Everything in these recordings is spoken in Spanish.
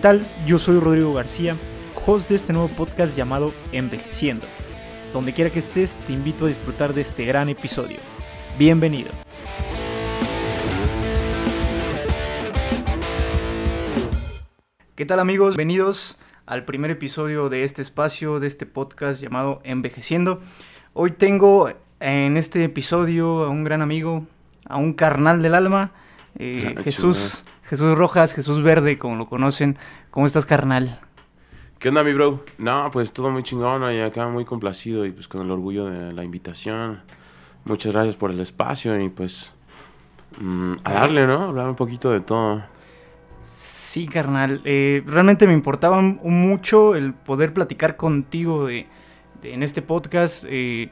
¿Qué tal? Yo soy Rodrigo García, host de este nuevo podcast llamado Envejeciendo. Donde quiera que estés, te invito a disfrutar de este gran episodio. Bienvenido. ¿Qué tal amigos? Bienvenidos al primer episodio de este espacio, de este podcast llamado Envejeciendo. Hoy tengo en este episodio a un gran amigo, a un carnal del alma, eh, Ah, Jesús, Jesús Rojas, Jesús Verde, como lo conocen. ¿Cómo estás, carnal? ¿Qué onda, mi bro? No, pues todo muy chingón y acá muy complacido y pues con el orgullo de la invitación. Muchas gracias por el espacio y pues mm, a darle, ¿no? Hablar un poquito de todo. Sí, carnal. eh, realmente me importaba mucho el poder platicar contigo de, de- en este podcast, eh,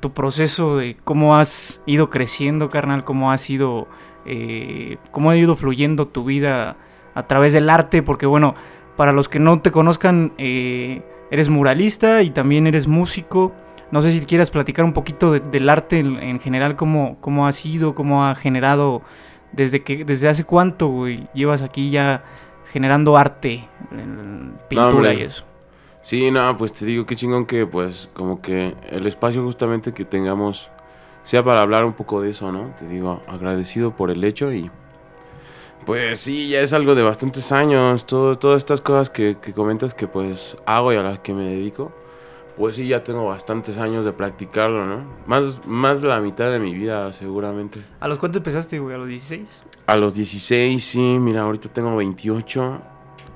tu proceso de cómo has ido creciendo, carnal, cómo has ido, eh, cómo ha ido fluyendo tu vida a través del arte, porque bueno, para los que no te conozcan, eh, eres muralista y también eres músico. No sé si quieras platicar un poquito de- del arte en, en general, cómo, cómo ha sido, cómo ha generado desde que desde hace cuánto güey, llevas aquí ya generando arte, en pintura y eso. Sí, no, pues te digo, qué chingón que pues como que el espacio justamente que tengamos sea para hablar un poco de eso, ¿no? Te digo, agradecido por el hecho y pues sí, ya es algo de bastantes años, todo, todas estas cosas que, que comentas que pues hago y a las que me dedico, pues sí, ya tengo bastantes años de practicarlo, ¿no? Más, más de la mitad de mi vida seguramente. ¿A los cuántos empezaste, güey? ¿A los 16? A los 16, sí, mira, ahorita tengo 28.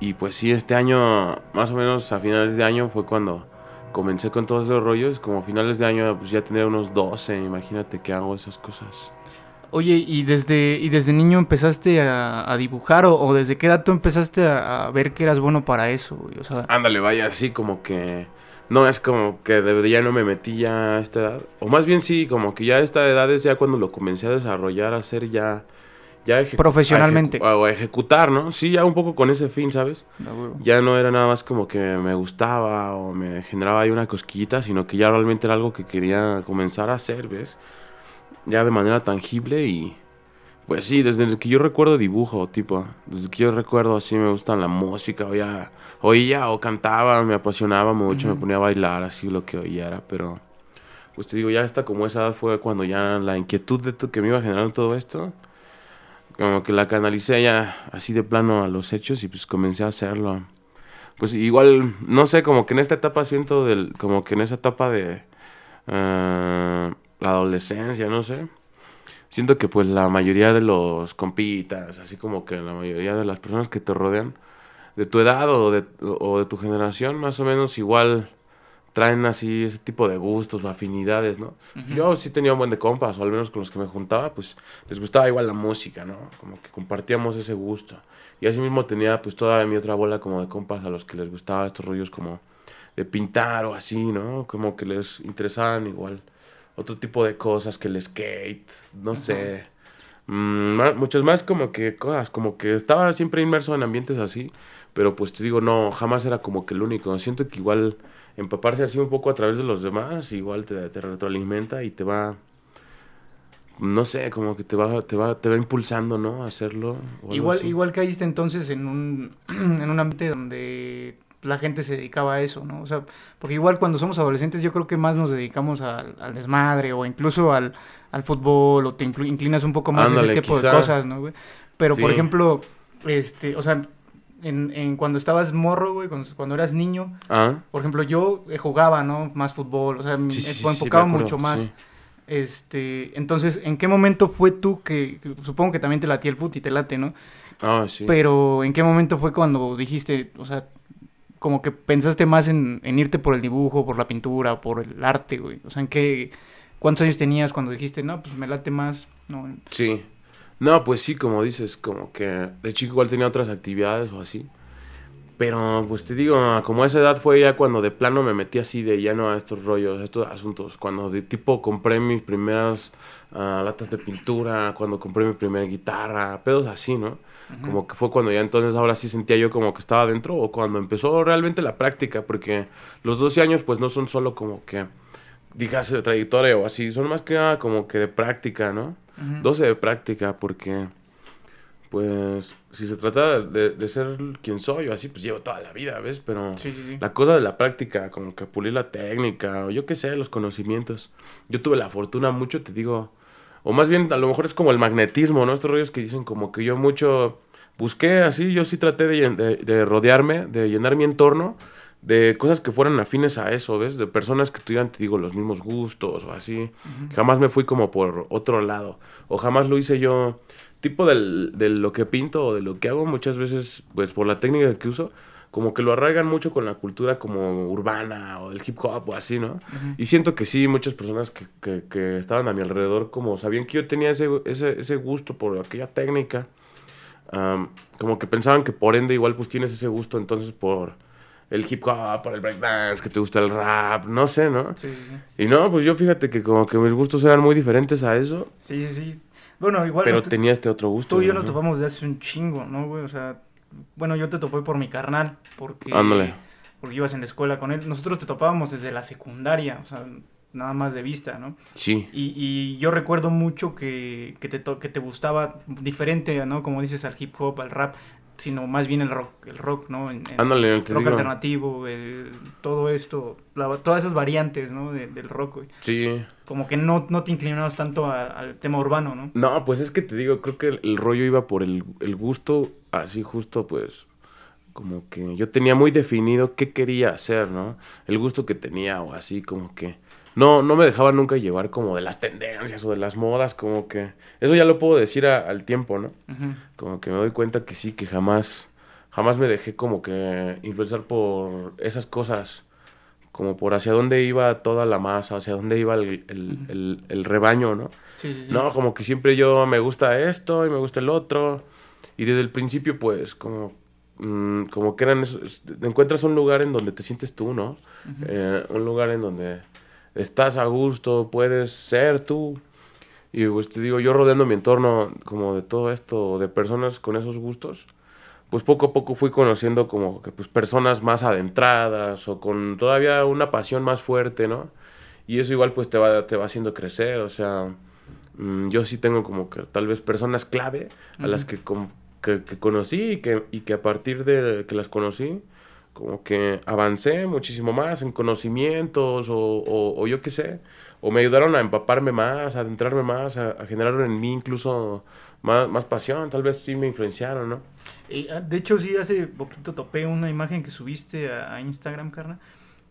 Y pues sí, este año, más o menos a finales de año, fue cuando comencé con todos los rollos. Como a finales de año, pues ya tendría unos 12. Imagínate que hago esas cosas. Oye, ¿y desde, y desde niño empezaste a, a dibujar o, o desde qué edad tú empezaste a, a ver que eras bueno para eso, güey? O sea, Ándale, vaya, así como que. No es como que de- ya no me metí ya a esta edad. O más bien sí, como que ya a esta edad es ya cuando lo comencé a desarrollar, a hacer ya. Ya ejecu- Profesionalmente. a ejecu- a ejecutar, ¿no? Sí, ya un poco con ese fin, ¿sabes? no, ya no era nada más como que me gustaba o me generaba ahí una cosquillita, sino que ya realmente era algo que quería comenzar a hacer, ¿ves? Ya de manera tangible y pues sí, desde el que yo recuerdo dibujo, tipo, desde que yo recuerdo así me gustan la música, oía, oía o cantaba, me apasionaba mucho, me ponía a bailar así lo que oyera, pero pues te digo, ya hasta como esa edad fue cuando ya la inquietud de que me iba generando todo esto, como que la canalicé ya así de plano a los hechos y pues comencé a hacerlo. Pues igual, no sé, como que en esta etapa siento del, como que en esa etapa de eh, la adolescencia, no sé. Siento que pues la mayoría de los compitas, así como que la mayoría de las personas que te rodean, de tu edad o de tu generación, más o menos igual traen así ese tipo de gustos o afinidades, ¿no? Yo sí tenía un buen de compas, o al menos con los que me juntaba, pues les gustaba igual la música, ¿no? Como que compartíamos ese gusto. Y así mismo tenía pues toda mi otra bola como de compas a los que les gustaba estos rollos como de pintar o así, ¿no? Como que les interesaban igual otro tipo de cosas que el skate, no sé. Mm, muchas más como que cosas, como que estaba siempre inmerso en ambientes así, pero pues te digo, no, jamás era como que el único. Siento que igual empaparse así un poco a través de los demás, igual te, te retroalimenta y te va, no sé, como que te va, te va, te va impulsando, ¿no? A hacerlo. Igual, así. igual caíste entonces en un, en un ambiente donde la gente se dedicaba a eso, ¿no? O sea, porque igual cuando somos adolescentes yo creo que más nos dedicamos al, al desmadre o incluso al, al fútbol o te inclinas un poco más a ese tipo quizá. de cosas, ¿no, güey? Pero, por ejemplo, este, o sea, en, en cuando estabas morro, güey, cuando, cuando eras niño, Ah, por ejemplo, yo eh, jugaba, ¿no? Más fútbol, o sea, me sí, enfocaba me acuerdo, mucho más. Este, entonces, ¿en qué momento fue tú que, que supongo que también te latía el fútbol y te late, ¿no? Ah, sí. Pero ¿en qué momento fue cuando dijiste, o sea, como que pensaste más en, en irte por el dibujo, por la pintura, por el arte, güey? O sea, ¿en qué, cuántos años tenías cuando dijiste, no, pues me late más, no? Sí. No, pues sí, como dices, como que de chico igual tenía otras actividades o así. Pero pues te digo, como a esa edad fue ya cuando de plano me metí así de lleno a estos rollos, a estos asuntos. Cuando de tipo compré mis primeras ah, latas de pintura, cuando compré mi primera guitarra, pedos así, ¿no? Como que fue cuando ya entonces ahora sí sentía yo como que estaba dentro o cuando empezó realmente la práctica, porque los 12 años pues no son solo como que digas de trayectoria o así, son más que nada como que de práctica, ¿no? Ujú. 12 de práctica porque pues si se trata de, de ser quien soy o así, pues llevo toda la vida, ¿ves? Pero Sí, sí, sí. la cosa de la práctica, como que pulir la técnica, o yo qué sé, los conocimientos. Yo tuve la fortuna mucho, te digo, o más bien a lo mejor es como el magnetismo, ¿no? Estos rollos que dicen como que yo mucho busqué así, yo sí traté de, de- de rodearme, de llenar mi entorno de cosas que fueran afines a eso, ¿ves? De personas que tuvieran, te digo, los mismos gustos o así. Jamás me fui como por otro lado, o jamás lo hice yo, tipo del, de lo que pinto o de lo que hago, muchas veces, pues por la técnica que uso, como que lo arraigan mucho con la cultura como urbana o del hip hop o así, ¿no? Y siento que sí, muchas personas que, que, que estaban a mi alrededor como sabían que yo tenía ese, ese, ese gusto por aquella técnica, am, como que pensaban que por ende igual pues tienes ese gusto entonces por el hip hop, por el breakdance, que te gusta el rap, no sé, ¿no? Sí, sí, sí. Y no, pues yo fíjate que como que mis gustos eran muy diferentes a eso, Sí, sí, sí. Bueno, igual pero tenía este otro gusto. tú y yo ¿no? nos topamos de hace un chingo, ¿no, güey? O sea, bueno, yo te topé por mi carnal, porque... Ándale. Porque ibas en la escuela con él. Nosotros te topábamos desde la secundaria, o sea, nada más de vista, ¿no? Sí, Y, y yo recuerdo mucho que, que, te to- que te gustaba diferente, ¿no? Como dices, al hip hop, al rap, sino más bien el rock, el rock, ¿no? En- ándale, te rock digo. alternativo, el- todo esto, la- todas esas variantes, ¿no? de- del rock, güey. Sí. Como que no, no te inclinabas tanto a- al tema urbano, ¿no? No, pues es que te digo, creo que el, el rollo iba por el, el gusto, así justo pues, como que yo tenía muy definido qué quería hacer, ¿no? El gusto que tenía o así, como que... No, no me dejaba nunca llevar como de las tendencias o de las modas, como que... Eso ya lo puedo decir a- al tiempo, ¿no? Como que me doy cuenta que sí, que jamás, jamás me dejé como que influenciar por esas cosas, como por hacia dónde iba toda la masa, hacia dónde iba el, el, el- el rebaño, ¿no? Sí, sí, sí. No, como que siempre yo me gusta esto y me gusta el otro. Y desde el principio, pues, como, mm, como que eran esos, encuentras un lugar en donde te sientes tú, ¿no? Eh, un lugar en donde estás a gusto, puedes ser tú. Y pues te digo, yo rodeando mi entorno como de todo esto, de personas con esos gustos, pues poco a poco fui conociendo como que pues personas más adentradas o con todavía una pasión más fuerte, ¿no? Y eso igual pues te va, te va haciendo crecer, o sea, mm, yo sí tengo como que tal vez personas clave a las que, que, que conocí y que, y que a partir de que las conocí, como que avancé muchísimo más en conocimientos o, o, yo qué sé, o me ayudaron a empaparme más, a adentrarme más, a, generar en mí incluso más, más pasión, tal vez sí me influenciaron, ¿no? Y, ah, de hecho, sí, hace poquito topé una imagen que subiste a, a Instagram, carna,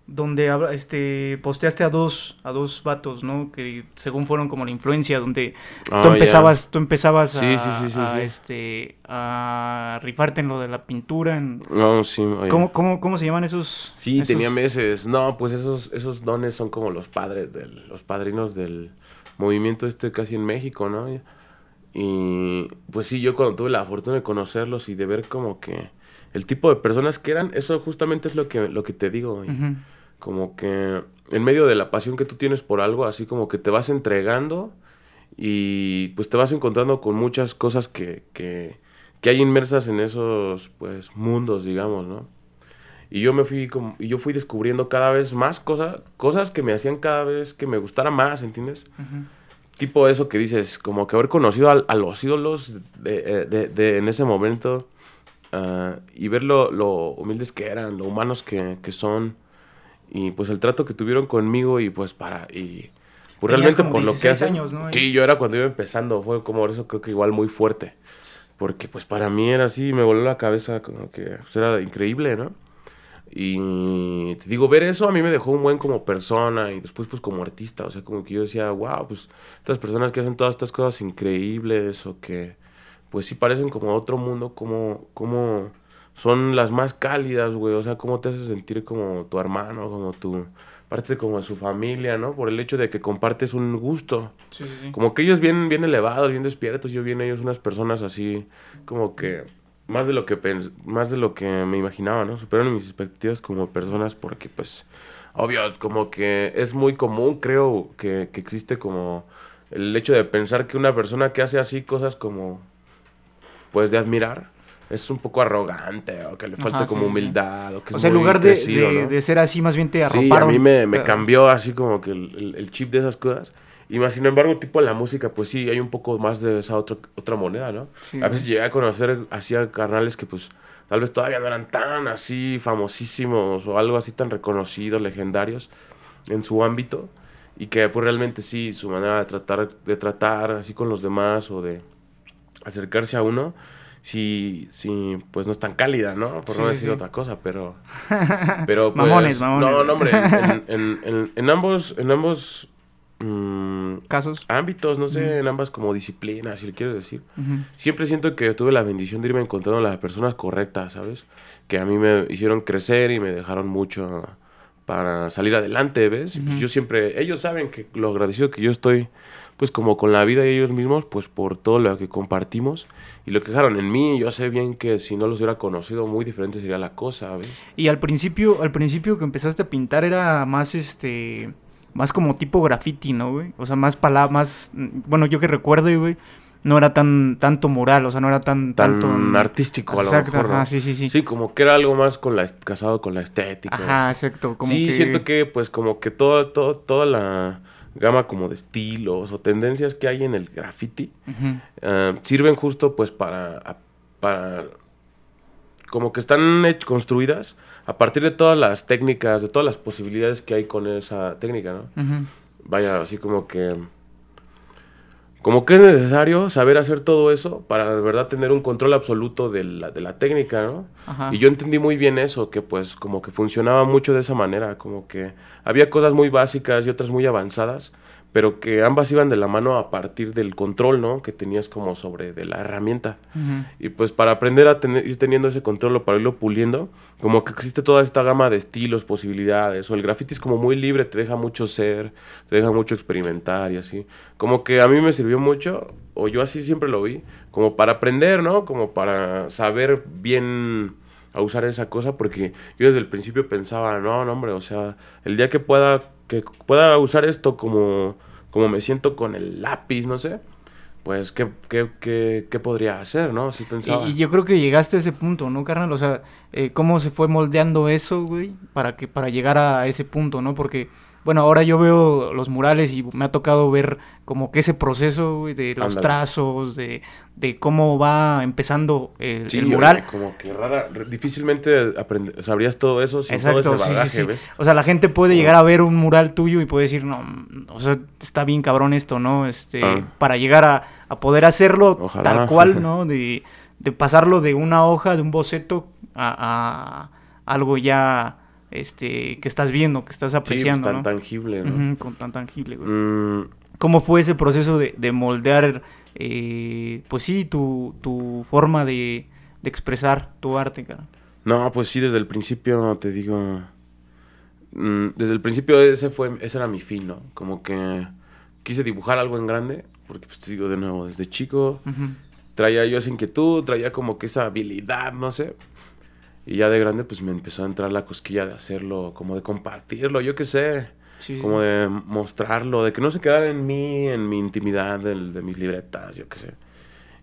donde este, posteaste a dos, a dos vatos, ¿no? Que según fueron como la influencia, donde Ah, tú empezabas, tú empezabas Sí, a, sí, sí, sí, a, este, a rifarte en lo de la pintura. en- No, sí, oye. ¿Cómo, cómo, ¿Cómo se llaman esos? Sí, esos- tenía meses. No, pues esos, esos dones son como los padres, del, los padrinos del movimiento este casi en México, ¿no? Y pues sí, yo cuando tuve la fortuna de conocerlos y de ver como que el tipo de personas que eran, eso justamente es lo que, lo que te digo. Como que en medio de la pasión que tú tienes por algo, así como que te vas entregando y pues te vas encontrando con muchas cosas que, que, que hay inmersas en esos pues mundos, digamos, ¿no? Y yo me fui como, y yo fui descubriendo cada vez más cosas, cosas que me hacían cada vez que me gustara más, ¿entiendes? Tipo eso que dices, como que haber conocido a, a los ídolos de, de- de- en ese momento ah, y ver lo, lo humildes que eran, lo humanos que, que son y pues el trato que tuvieron conmigo y pues para y pues realmente por lo que 16 hacen. años, ¿no? Sí, yo era cuando iba empezando, fue como eso creo que igual muy fuerte. Porque pues para mí era así, me voló la cabeza como que pues, era increíble, ¿no? Y te digo, ver eso a mí me dejó un buen como persona y después pues como artista, o sea, como que yo decía, wow, pues estas personas que hacen todas estas cosas increíbles o que pues sí parecen como otro mundo, como, como son las más cálidas, güey, o sea, cómo te hace sentir como tu hermano, como tu parte como de su familia, ¿no? Por el hecho de que compartes un gusto. Sí, sí, sí. Como que ellos bien, bien elevados, bien despiertos, yo bien ellos unas personas así, como que más de lo que pens- más de lo que me imaginaba, ¿no? Superaron mis expectativas como personas porque pues obvio, como que es muy común, creo que, que existe como el hecho de pensar que una persona que hace así cosas como pues de admirar es un poco arrogante o que le falta Ajá, como sí, sí, sí. humildad o que O es sea, en lugar de, crecido, de- ¿no? de ser así, más bien te Sí, arroparon. a mí me, me cambió así como que el, el- chip de esas cosas. Y más, sin embargo, tipo la música, pues sí, hay un poco más de esa otra, otra moneda, ¿no? Sí. A veces llegué a conocer así a carnales que pues tal vez todavía no eran tan así famosísimos o algo así tan reconocidos, legendarios en su ámbito. Y que pues realmente sí, su manera de tratar, de tratar así con los demás o de acercarse a uno, sí, sí, pues no es tan cálida, ¿no? Por Sí, no decir sí. otra cosa, pero... pero pues, Mamones, mamones. No, no, hombre, en, en- en- en ambos, en ambos mm, Casos. ámbitos, no sé, en ambas como disciplinas, si le quiero decir. Siempre siento que tuve la bendición de irme encontrando las personas correctas, ¿sabes? Que a mí me hicieron crecer y me dejaron mucho para salir adelante, ¿ves? Pues yo siempre, ellos saben que lo agradecido que yo estoy, pues como con la vida y ellos mismos, pues por todo lo que compartimos y lo que dejaron en mí. Yo sé bien que si no los hubiera conocido, muy diferente sería la cosa, ¿ves? Y al principio, al principio que empezaste a pintar era más este más como tipo graffiti, ¿no, güey? O sea, más palabras, más bueno, yo que recuerdo, güey, no era tan tanto mural, o sea, no era tan Tan tanto artístico a lo mejor, ¿no? ajá, sí, sí, sí. Sí, como que era algo más con la, casado con la estética. Ajá, exacto, como sí, que siento que pues como que todo, todo, toda la gama como de estilos o tendencias que hay en el graffiti eh, sirven justo pues para, para como que están construidas a partir de todas las técnicas, de todas las posibilidades que hay con esa técnica, ¿no? Vaya, así como que como que es necesario saber hacer todo eso para de verdad tener un control absoluto de la, de la técnica, ¿no? Ajá. Y yo entendí muy bien eso, que pues como que funcionaba mucho de esa manera, como que había cosas muy básicas y otras muy avanzadas, pero que ambas iban de la mano a partir del control, ¿no? Que tenías como sobre de la herramienta. Y pues para aprender a tener, ir teniendo ese control o para irlo puliendo, como que existe toda esta gama de estilos, posibilidades, o el graffiti es como muy libre, te deja mucho ser, te deja mucho experimentar y así. Como que a mí me sirvió mucho, o yo así siempre lo vi, como para aprender, ¿no? Como para saber bien a usar esa cosa, porque yo desde el principio pensaba, no, no, hombre, o sea, el día que pueda, que pueda usar esto como, como me siento con el lápiz, no sé, pues, ¿qué, qué, qué, qué podría hacer, no? Sí pensaba. Y, y yo creo que llegaste a ese punto, ¿no, carnal? O sea, eh, ¿cómo se fue moldeando eso, güey? Para que para llegar a ese punto, ¿no? Porque, bueno, ahora yo veo los murales y me ha tocado ver como que ese proceso, de los trazos, de, de cómo va empezando el, Sí, el oye, mural. como que rara, difícilmente aprende- sabrías todo eso sin Exacto, todo ese sí, sí, bagaje, sí. ¿ves? O sea, la gente puede llegar a ver un mural tuyo y puede decir, no, o sea, está bien cabrón esto, ¿no? Este, Ah. para llegar a, a poder hacerlo Ojalá. tal cual, ¿no? De, de pasarlo de una hoja, de un boceto, a, a algo ya, este, que estás viendo, que estás Sí, pues, apreciando, tan ¿no? tangible, ¿no? Con tan tangible, güey. Mm, ¿Cómo fue ese proceso de, de moldear, eh, pues sí, tu, tu forma de, de expresar tu arte, cara? no, pues sí, desde el principio te digo. mm, desde el principio ese fue, ese era mi fin, ¿no? Como que quise dibujar algo en grande, porque pues te digo de nuevo, desde chico traía yo esa inquietud, traía como que esa habilidad, no sé. Y ya de grande pues me empezó a entrar la cosquilla de hacerlo, como de compartirlo, yo qué sé. Sí, como sí. de mostrarlo, de que no se quedara en mí, en mi intimidad del- de, mis libretas, yo qué sé.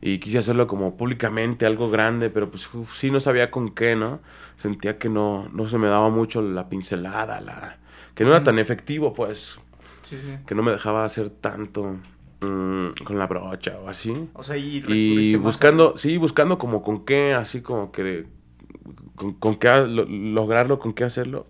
Y quise hacerlo como públicamente, algo grande, pero pues uf, sí no sabía con qué, ¿no? Sentía que no, no se me daba mucho la pincelada, la que no era tan efectivo, pues, Sí, sí. que no me dejaba hacer tanto mm, con la brocha o así. O sea, y, Y a- buscando, sí, buscando como con qué, así como que, con, con qué lograrlo, con qué hacerlo.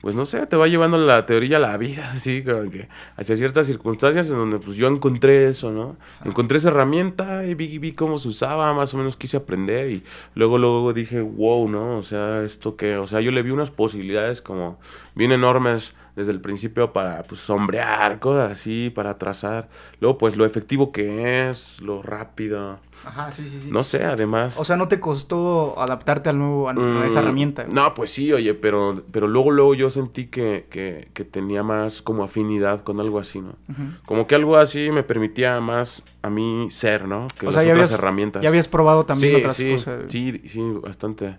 Pues no sé, te va llevando la teoría a la vida, así como que hacia ciertas circunstancias en donde pues yo encontré eso, ¿no? Encontré esa herramienta y vi, vi cómo se usaba, más o menos quise aprender y luego, luego dije, wow, ¿no? O sea, esto que, o sea, yo le vi unas posibilidades como bien enormes desde el principio para pues sombrear, cosas así, para trazar. Luego pues lo efectivo que es, lo rápido. Ajá, sí, sí, sí. No sé, además... O sea, ¿no te costó adaptarte al nuevo, a, a esa Mm, herramienta? güey? No, pues sí, oye, pero, pero luego, luego yo sentí que, que, que tenía más como afinidad con algo así, ¿no? Como que algo así me permitía más a mí ser, ¿no? Que O las sea, ya otras habías, herramientas. ya habías probado también sí, otras sí, cosas. Sí, sí, bastante.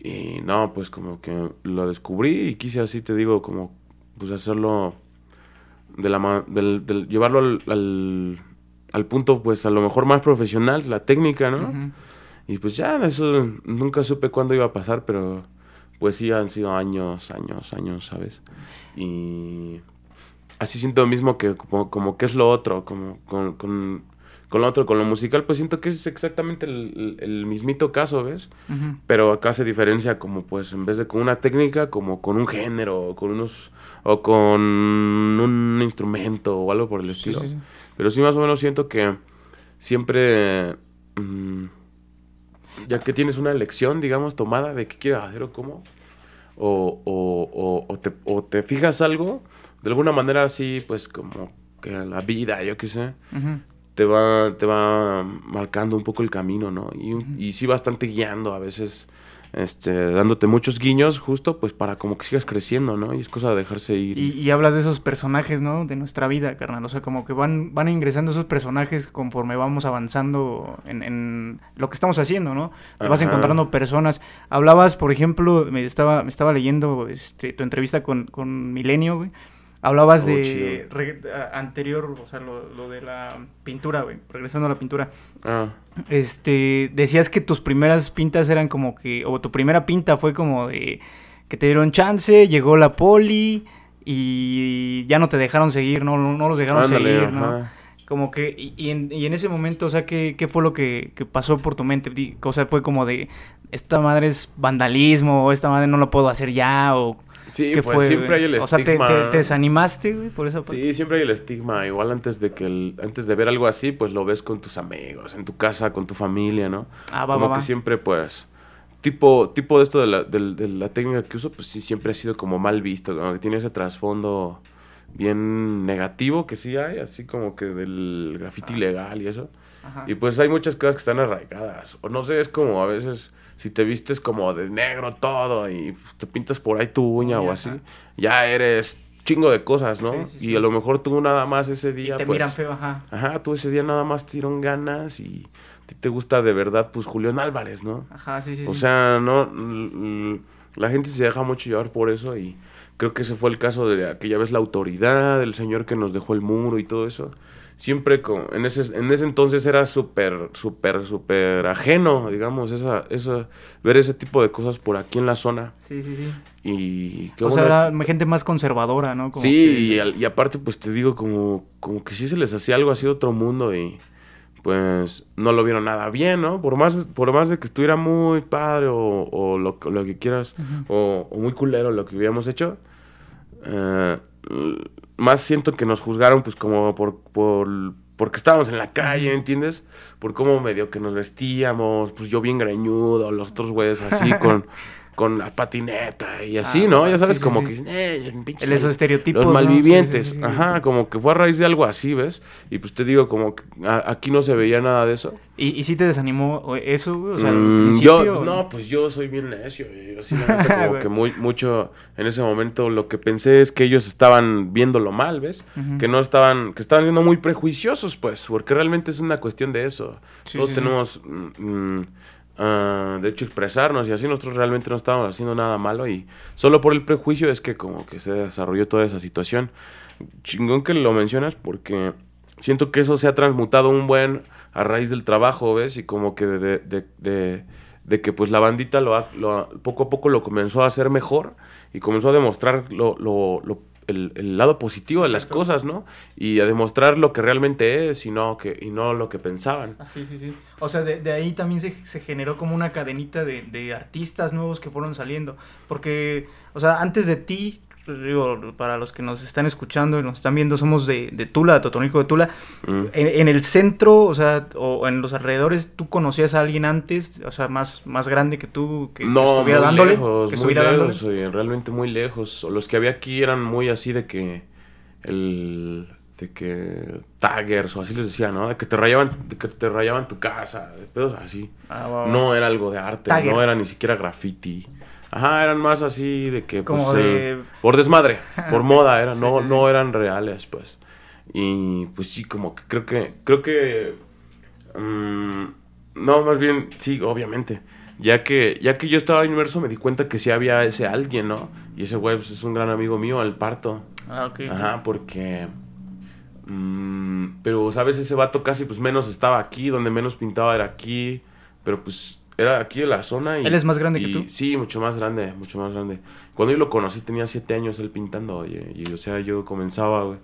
Y no, pues como que lo descubrí y quise así, te digo, como pues hacerlo de la del, del- llevarlo al, al, al punto pues a lo mejor más profesional, la técnica, ¿no? Y pues ya, eso nunca supe cuándo iba a pasar, pero pues sí han sido años, años, años, ¿sabes? Y, así siento lo mismo que como, como que es lo otro, como con, con, con lo otro, con lo musical, pues siento que es exactamente el, mismito caso, ¿ves? Pero acá se diferencia como pues en vez de con una técnica, como con un género, o con unos, o con un instrumento o algo por el estilo. sí, sí. Pero sí más o menos siento que siempre, mm, ya que tienes una elección, digamos, tomada de qué quieres hacer o cómo, o, o, o, o te, o te fijas algo, de alguna manera así, pues como que la vida, yo qué sé, te va, te va marcando un poco el camino, ¿no? Y, y sí bastante guiando a veces, este, dándote muchos guiños justo pues para como que sigas creciendo, ¿no? Y es cosa de dejarse ir. Y, y hablas de esos personajes, ¿no? De nuestra vida, carnal. O sea, como que van, van ingresando esos personajes conforme vamos avanzando en, en lo que estamos haciendo, ¿no? Te vas encontrando personas. Hablabas, por ejemplo, me estaba, me estaba leyendo este, tu entrevista con, con Milenio, güey. Hablabas Oh, de chido. re- a- anterior, o sea, lo, lo de la pintura, güey. Regresando a la pintura. Ah, Este, decías que tus primeras pintas eran como que, o tu primera pinta fue como de que te dieron chance, llegó la poli y ya no te dejaron seguir, no, no, no los dejaron ándale, seguir, ¿no? ajá. Como que, y, y en, y en ese momento, o sea, ¿qué, qué fue lo que, que pasó por tu mente? O sea, fue como de, esta madre es vandalismo, o esta madre no lo puedo hacer ya, o Sí, pues fue. siempre hay el o sea, te, estigma. te- te desanimaste, güey, por esa parte. Sí, siempre hay el estigma. Igual antes de que el- antes de ver algo así, pues lo ves con tus amigos, en tu casa, con tu familia, ¿no? Ah, va, como va, que va. siempre, pues, tipo, tipo de esto de la, de la técnica que uso, pues sí, siempre ha sido como mal visto, como que tiene ese trasfondo bien negativo que sí hay, así como que del graffiti ilegal y eso. Ajá. Y pues hay muchas cosas que están arraigadas. O no sé, es como a veces si te vistes como de negro todo y te pintas por ahí tu uña o así, ajá. ya eres chingo de cosas, ¿no? Sí, sí, y sí. a lo mejor tú nada más ese día, te pues... miran feo, ajá. Ajá, tú ese día nada más te dieron ganas y a ti te gusta de verdad, pues Julián Álvarez, ¿no? Ajá, sí, sí, O sea, no, la gente se deja mucho llevar por eso y creo que ese fue el caso de aquella vez la autoridad, el señor que nos dejó el muro y todo eso. Siempre con, en ese, en ese entonces era súper, súper, súper ajeno, digamos, esa, esa, ver ese tipo de cosas por aquí en la zona. Sí, sí, sí. Y o sea, era gente más conservadora, ¿no? Como sí, que- y, aparte, pues te digo, como, como que sí se les hacía algo así de otro mundo y pues no lo vieron nada bien, ¿no? Por más, por más de que estuviera muy padre o, o lo, que- lo que quieras, o, o muy culero lo que habíamos hecho, eh, más siento que nos juzgaron pues como por, por porque estábamos en la calle, ¿entiendes? Por cómo medio que nos vestíamos, pues yo bien greñudo, los otros güeyes así con, con la patineta y así, Ah, ¿no? sí, Ya sabes, sí, como sí. que "Eh, El- esos estereotipos, los ¿no? Malvivientes. sí. Ajá, como que fue a raíz de algo así, ¿ves? Y pues te digo, como que a- aquí no se veía nada de eso. ¿Y, y sí te desanimó eso, güey? O sea, Mm, yo, no, pues yo soy bien necio. Yo sí, como que muy, mucho en ese momento lo que pensé es que ellos estaban viéndolo mal, ¿ves? Que no estaban, que estaban siendo muy prejuiciosos, pues, porque realmente es una cuestión de eso. Sí, Todos tenemos mm, mm, ah, de hecho expresarnos y así nosotros realmente no estábamos haciendo nada malo y solo por el prejuicio es que como que se desarrolló toda esa situación. Chingón que lo mencionas porque siento que eso se ha transmutado un buen a raíz del trabajo, ¿ves? Y como que de, de, de- que pues la bandita lo, ha- lo ha- poco a poco lo comenzó a hacer mejor y comenzó a demostrar lo, lo- lo- el, el lado positivo de las cosas, ¿no? Y a demostrar lo que realmente es y no, que, y no lo que pensaban. Ah, sí, sí, sí. O sea, de, de ahí también se, se generó como una cadenita de, de artistas nuevos que fueron saliendo. Porque, o sea, antes de ti, digo, para los que nos están escuchando y nos están viendo, somos de, de Tula, de Totonico de Tula. Mm. En, en el centro, o sea, o en los alrededores, ¿tú conocías a alguien antes? O sea, más, más grande que tú, que, que no, estuviera muy dándole. lejos, que muy dándole. lejos, oye, realmente muy lejos. Los que había aquí eran muy así de que el de que taggers o así les decía, ¿no? De que te rayaban, de que te rayaban tu casa, de pedos así. Ah. No era algo de arte, Tagger. no era ni siquiera graffiti. Ajá, eran más así de que Como pues, de- el- por desmadre, por moda, era, Sí, no, sí, sí. no eran reales, pues. Y pues sí, como que creo que creo que mm, no, más bien sí, obviamente. Ya que ya que yo estaba inmerso me di cuenta que sí había ese alguien, ¿no? Y ese güey pues, es un gran amigo mío, el parto. Ah, ok. Ajá, porque. mm, pero, ¿sabes? Ese vato casi pues menos estaba aquí, donde menos pintaba era aquí. Pero pues era aquí de la zona. Y, ¿Él es más grande que tú? Sí, mucho más grande, mucho más grande. Cuando yo lo conocí tenía siete años él pintando, oye, y o sea, yo comenzaba, güey.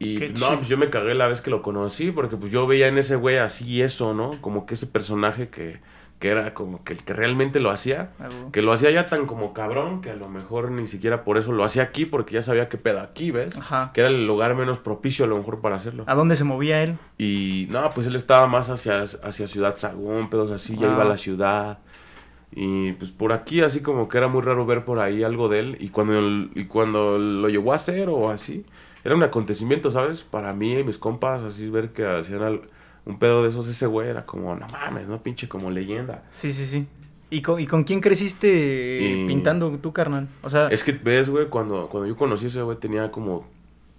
Y Qué no, chido. pues yo me cagué la vez que lo conocí, porque pues yo veía en ese güey así eso, ¿no? Como que ese personaje que, que era como que el que realmente lo hacía, Ah, que lo hacía ya tan como cabrón, que a lo mejor ni siquiera por eso lo hacía aquí, porque ya sabía qué pedo aquí, ¿ves? Ajá. Que era el lugar menos propicio a lo mejor para hacerlo. ¿A dónde se movía él? Y no, pues él estaba más hacia, hacia Ciudad Sagún, pedos así, ya Ah. iba a la ciudad. Y pues por aquí así como que era muy raro ver por ahí algo de él. Y cuando, el- y cuando lo llegó a hacer o así, era un acontecimiento, ¿sabes? Para mí y mis compas, así ver que hacían al- un pedo de esos ese güey, era como, no mames, ¿no? Pinche como leyenda. Sí, sí, sí. ¿Y con, y con quién creciste Y- pintando tú, carnal? O sea, Es que ves, güey, cuando, cuando yo conocí a ese güey tenía como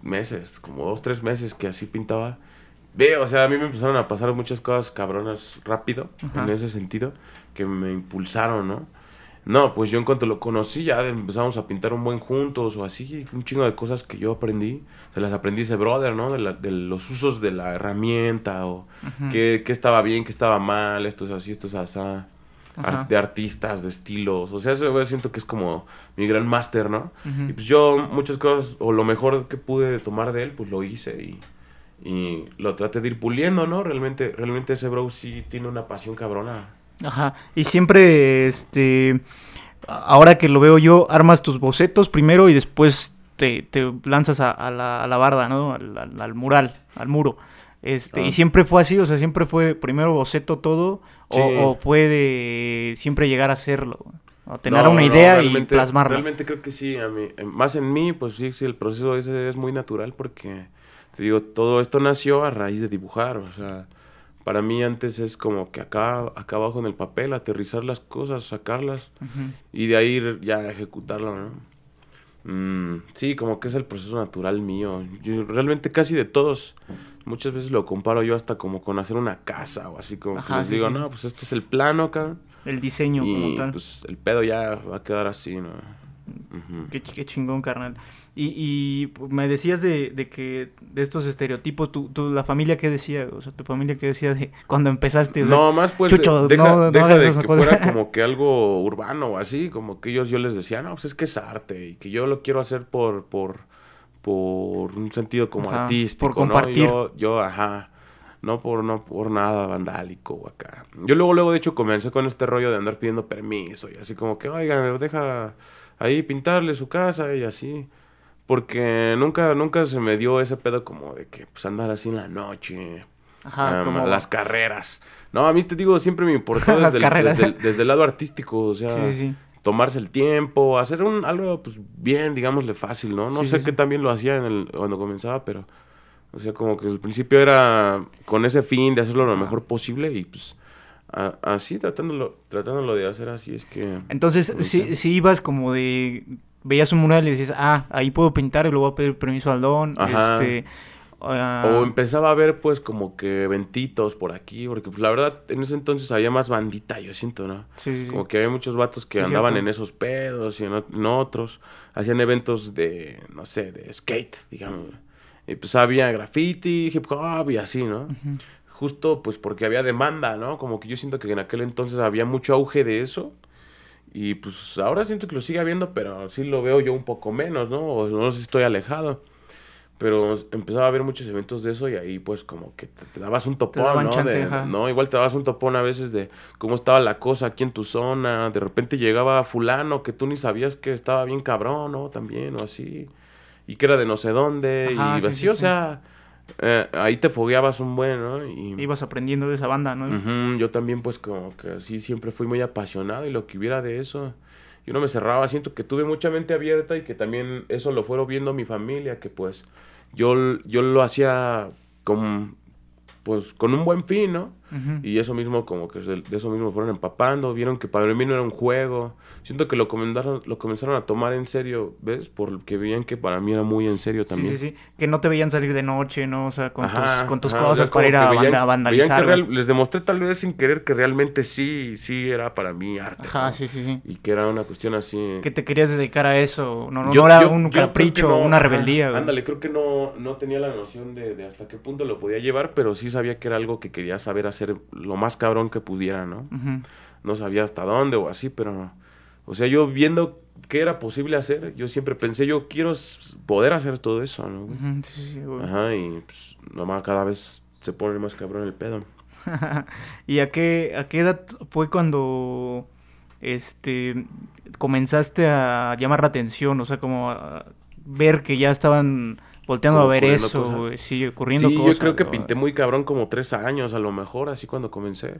meses, como dos, tres meses que así pintaba. Ve, o sea, a mí me empezaron a pasar muchas cosas cabronas rápido, Ajá. en ese sentido, que me impulsaron, ¿no? No, pues yo en cuanto lo conocí ya empezamos a pintar un buen juntos o así, un chingo de cosas que yo aprendí, se las aprendí ese brother, ¿no? De, la- de los usos de la herramienta o qué, qué estaba bien, qué estaba mal, esto es así, esto es Ajá. ar- de artistas, de estilos, o sea, güey siento que es como mi gran máster, ¿no? Y pues yo muchas cosas, o lo mejor que pude tomar de él, pues lo hice y, y lo traté de ir puliendo, ¿no? Realmente, realmente ese bro sí tiene una pasión cabrona. Ajá. Y siempre, este, ahora que lo veo yo, armas tus bocetos primero y después te, te lanzas a, a la, a la barda, ¿no? Al, al- al mural, al muro. Este, Ah. y siempre fue así, o sea, siempre fue primero boceto todo, o, Sí. o fue de siempre llegar a hacerlo, o tener No, una no, idea y plasmarla. Realmente creo que sí, a mí, eh, más en mí, pues sí, sí, el proceso ese es muy natural porque, te digo, todo esto nació a raíz de dibujar, o sea, para mí antes es como que acá, acá abajo en el papel, aterrizar las cosas, sacarlas y de ahí ya ejecutarlo, ¿no? Mm, sí, como que es el proceso natural mío. Yo realmente casi de todos, muchas veces lo comparo yo hasta como con hacer una casa o así como que les sí, digo, sí. no, pues esto es el plano, cabrón. El diseño como Y tal. pues el pedo ya va a quedar así, ¿no? Ujú. Qué, ch- qué chingón, carnal. Y, y me decías de, de que de estos estereotipos, tu, tu- la familia qué decía, o sea, tu familia qué decía de cuando empezaste. O sea, No, más pues Chucho, de- deja, no- deja de que cosas. fuera como que algo urbano o así, como que ellos yo les decía, no, pues es que es arte y que yo lo quiero hacer por por por un sentido como Ajá, artístico, por compartir. ¿no? Yo yo ajá, no por no por nada vandálico o acá. Yo luego luego de hecho comencé con este rollo de andar pidiendo permiso y así como que, "Oigan, deja ahí pintarle su casa y así." Porque nunca nunca se me dio ese pedo como de que pues andar así en la noche, Ajá, como las carreras. No, a mí te digo, siempre me importó desde, el, carreras. desde, el, desde el lado artístico, o sea, Sí, sí, sí. tomarse el tiempo, hacer un algo pues bien, digámosle fácil, ¿no? No Sí, sé qué también lo hacía en el, cuando comenzaba, pero o sea, como que al principio era con ese fin de hacerlo lo mejor posible y pues a- así tratándolo tratándolo de hacer así es que Entonces, si, si ibas como de. Veías un mural y decías, ah, ahí puedo pintar y le voy a pedir permiso al don. Ajá. Este. ah, O empezaba a ver, pues, como que eventitos por aquí, porque, pues, la verdad, en ese entonces había más bandita, yo siento, ¿no? sí, sí, sí. Como que había muchos vatos que Sí, andaban cierto. en esos pedos y en, ot- en otros. Hacían eventos de, no sé, de skate, digamos. Y pues había graffiti, hip hop y así, ¿no? Justo pues porque había demanda, ¿no? Como que yo siento que en aquel entonces había mucho auge de eso. Y pues ahora siento que lo sigue habiendo, pero sí lo veo yo un poco menos, ¿no? O no sé si estoy alejado. Pero empezaba a haber muchos eventos de eso y ahí pues como que te, te dabas un topón, ¿no? chance, De- ajá. no, igual te dabas un topón a veces de cómo estaba la cosa aquí en tu zona. De repente llegaba fulano que tú ni sabías que estaba bien cabrón, ¿no? También o así. Y que era de no sé dónde. Ajá, y sí, así, sí, o sí. Eh, ahí te fogueabas un buen, ¿no? Y, Ibas aprendiendo de esa banda, ¿no? Yo también pues como que así siempre fui muy apasionado y lo que hubiera de eso, yo no me cerraba, siento que tuve mucha mente abierta y que también eso lo fueron viendo mi familia, que pues yo, yo lo hacía con, pues con un buen fin, ¿no? Ujú. Y eso mismo como que de de eso mismo fueron empapando, vieron que para mí no era un juego, siento que lo comenzaron, lo comenzaron a tomar en serio, ¿ves? Porque veían que para mí era muy en serio Sí, también. sí, sí. Que no te veían salir de noche, ¿no? O sea, con Ajá, tus, con tus ajá, o cosas sea, para ir a, veían- a vandalizar. real- les demostré tal vez sin querer que realmente sí, sí era para mí arte. Ajá, ¿no? sí, sí, sí. Y que era una cuestión así. Que te querías dedicar a eso. No, no, Yo- no era yo- un capricho, no, una ajá, rebeldía, güey. Ándale, creo que no, no tenía la noción de, de hasta qué punto lo podía llevar, pero sí sabía que era algo que quería saber hacer lo más cabrón que pudiera, ¿no? No sabía hasta dónde o así, pero... O sea, yo viendo qué era posible hacer, yo siempre pensé, yo quiero poder hacer todo eso, ¿no? güey? Sí, sí, güey. Ajá, y pues nomás cada vez se pone más cabrón el pedo. ¿Y a qué, a qué edad fue cuando este comenzaste a llamar la atención? O sea, como a ver que ya estaban volteando a ver eso, güey, sí, ocurriendo Sí, cosas. yo creo que pinté muy cabrón como tres años, a lo mejor, así cuando comencé.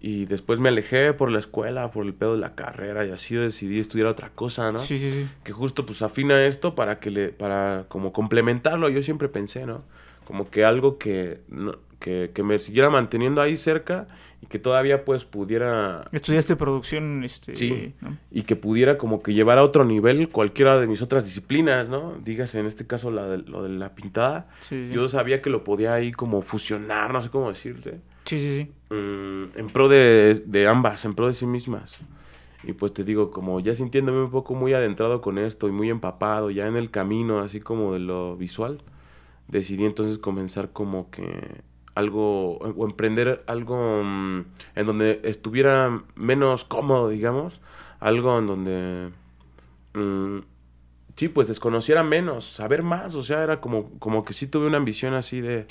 Y después me alejé por la escuela, por el pedo de la carrera, y así decidí estudiar otra cosa, ¿no? Sí, sí, sí. que justo pues afina esto para que le para como complementarlo yo siempre pensé no como que algo que no- que, que me siguiera manteniendo ahí cerca y que todavía pues pudiera Estudiaste producción, este... Sí. ¿no? y que pudiera como que llevar a otro nivel cualquiera de mis otras disciplinas no dígase en este caso la de, lo de la pintada Sí, sí. yo sabía que lo podía ahí como fusionar no sé cómo decirte Sí, sí, sí. mm, en pro de, de ambas, en pro de sí mismas. Y pues te digo, como ya sintiéndome un poco muy adentrado con esto y muy empapado, ya en el camino, así como de lo visual, decidí entonces comenzar como que algo, o emprender algo mm, en donde estuviera menos cómodo, digamos, algo en donde, mm, sí, pues desconociera menos, saber más, o sea, era como, como que sí tuve una ambición así de,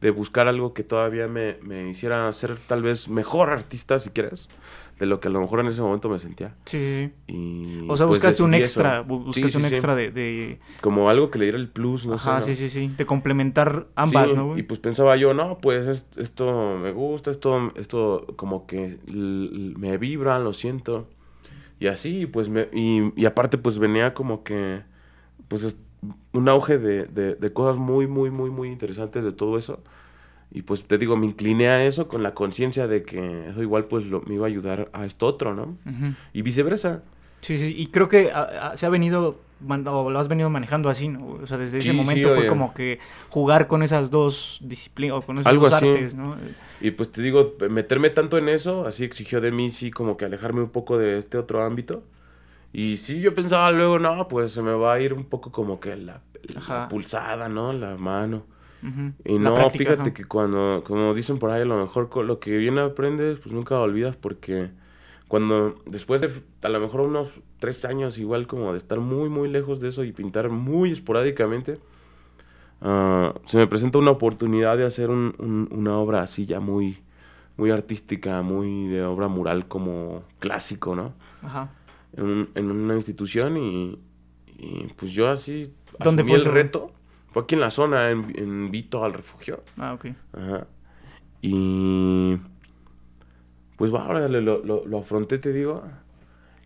de buscar algo que todavía me, me hiciera ser tal vez mejor artista, si quieres, de lo que a lo mejor en ese momento me sentía. Sí, sí, sí. Y, O sea, pues, buscaste un extra, bu- buscaste sí, un extra de, de... Como algo que le diera el plus, no Ajá, sé. ¿no? sí, sí, sí. De complementar ambas, ¿no, güey? Y pues pensaba yo, no, pues es- esto me gusta, esto, esto como que me vibra, lo siento. Y así, pues, me, y, y aparte, pues venía como que, pues, es un auge de, de, de cosas muy, muy, muy, muy interesantes de todo eso. Y pues te digo, me incliné a eso con la conciencia de que eso igual, pues, lo, me iba a ayudar a esto otro, ¿no? Ujú. Y viceversa. Sí, sí, y creo que a- a- se ha venido, man- o lo has venido manejando así, ¿no? O sea, desde Sí, ese sí, momento fue oye. como que jugar con esas dos disciplinas, o con esos Algo dos así. artes, ¿no? Y pues te digo, meterme tanto en eso, así exigió de mí, sí, como que alejarme un poco de este otro ámbito. Y sí, yo pensaba luego, no, pues se me va a ir un poco como que la, la pulsada, ¿no? La mano. Y La no, práctica, fíjate ajá. que cuando, como dicen por ahí, a lo mejor lo que bien aprendes, pues nunca lo olvidas porque cuando, después de a lo mejor unos tres años igual como de estar muy, muy lejos de eso y pintar muy esporádicamente, ah, se me presenta una oportunidad de hacer un- un- una obra así ya muy, muy artística, muy de obra mural como clásico, ¿no? Ajá. En, en una institución y, y, pues yo así ¿Dónde fue el reto. Fue aquí en la zona, en, en Vito al refugio. Ah, ok. Ajá. Y pues va, ahora lo, lo, lo afronté, te digo.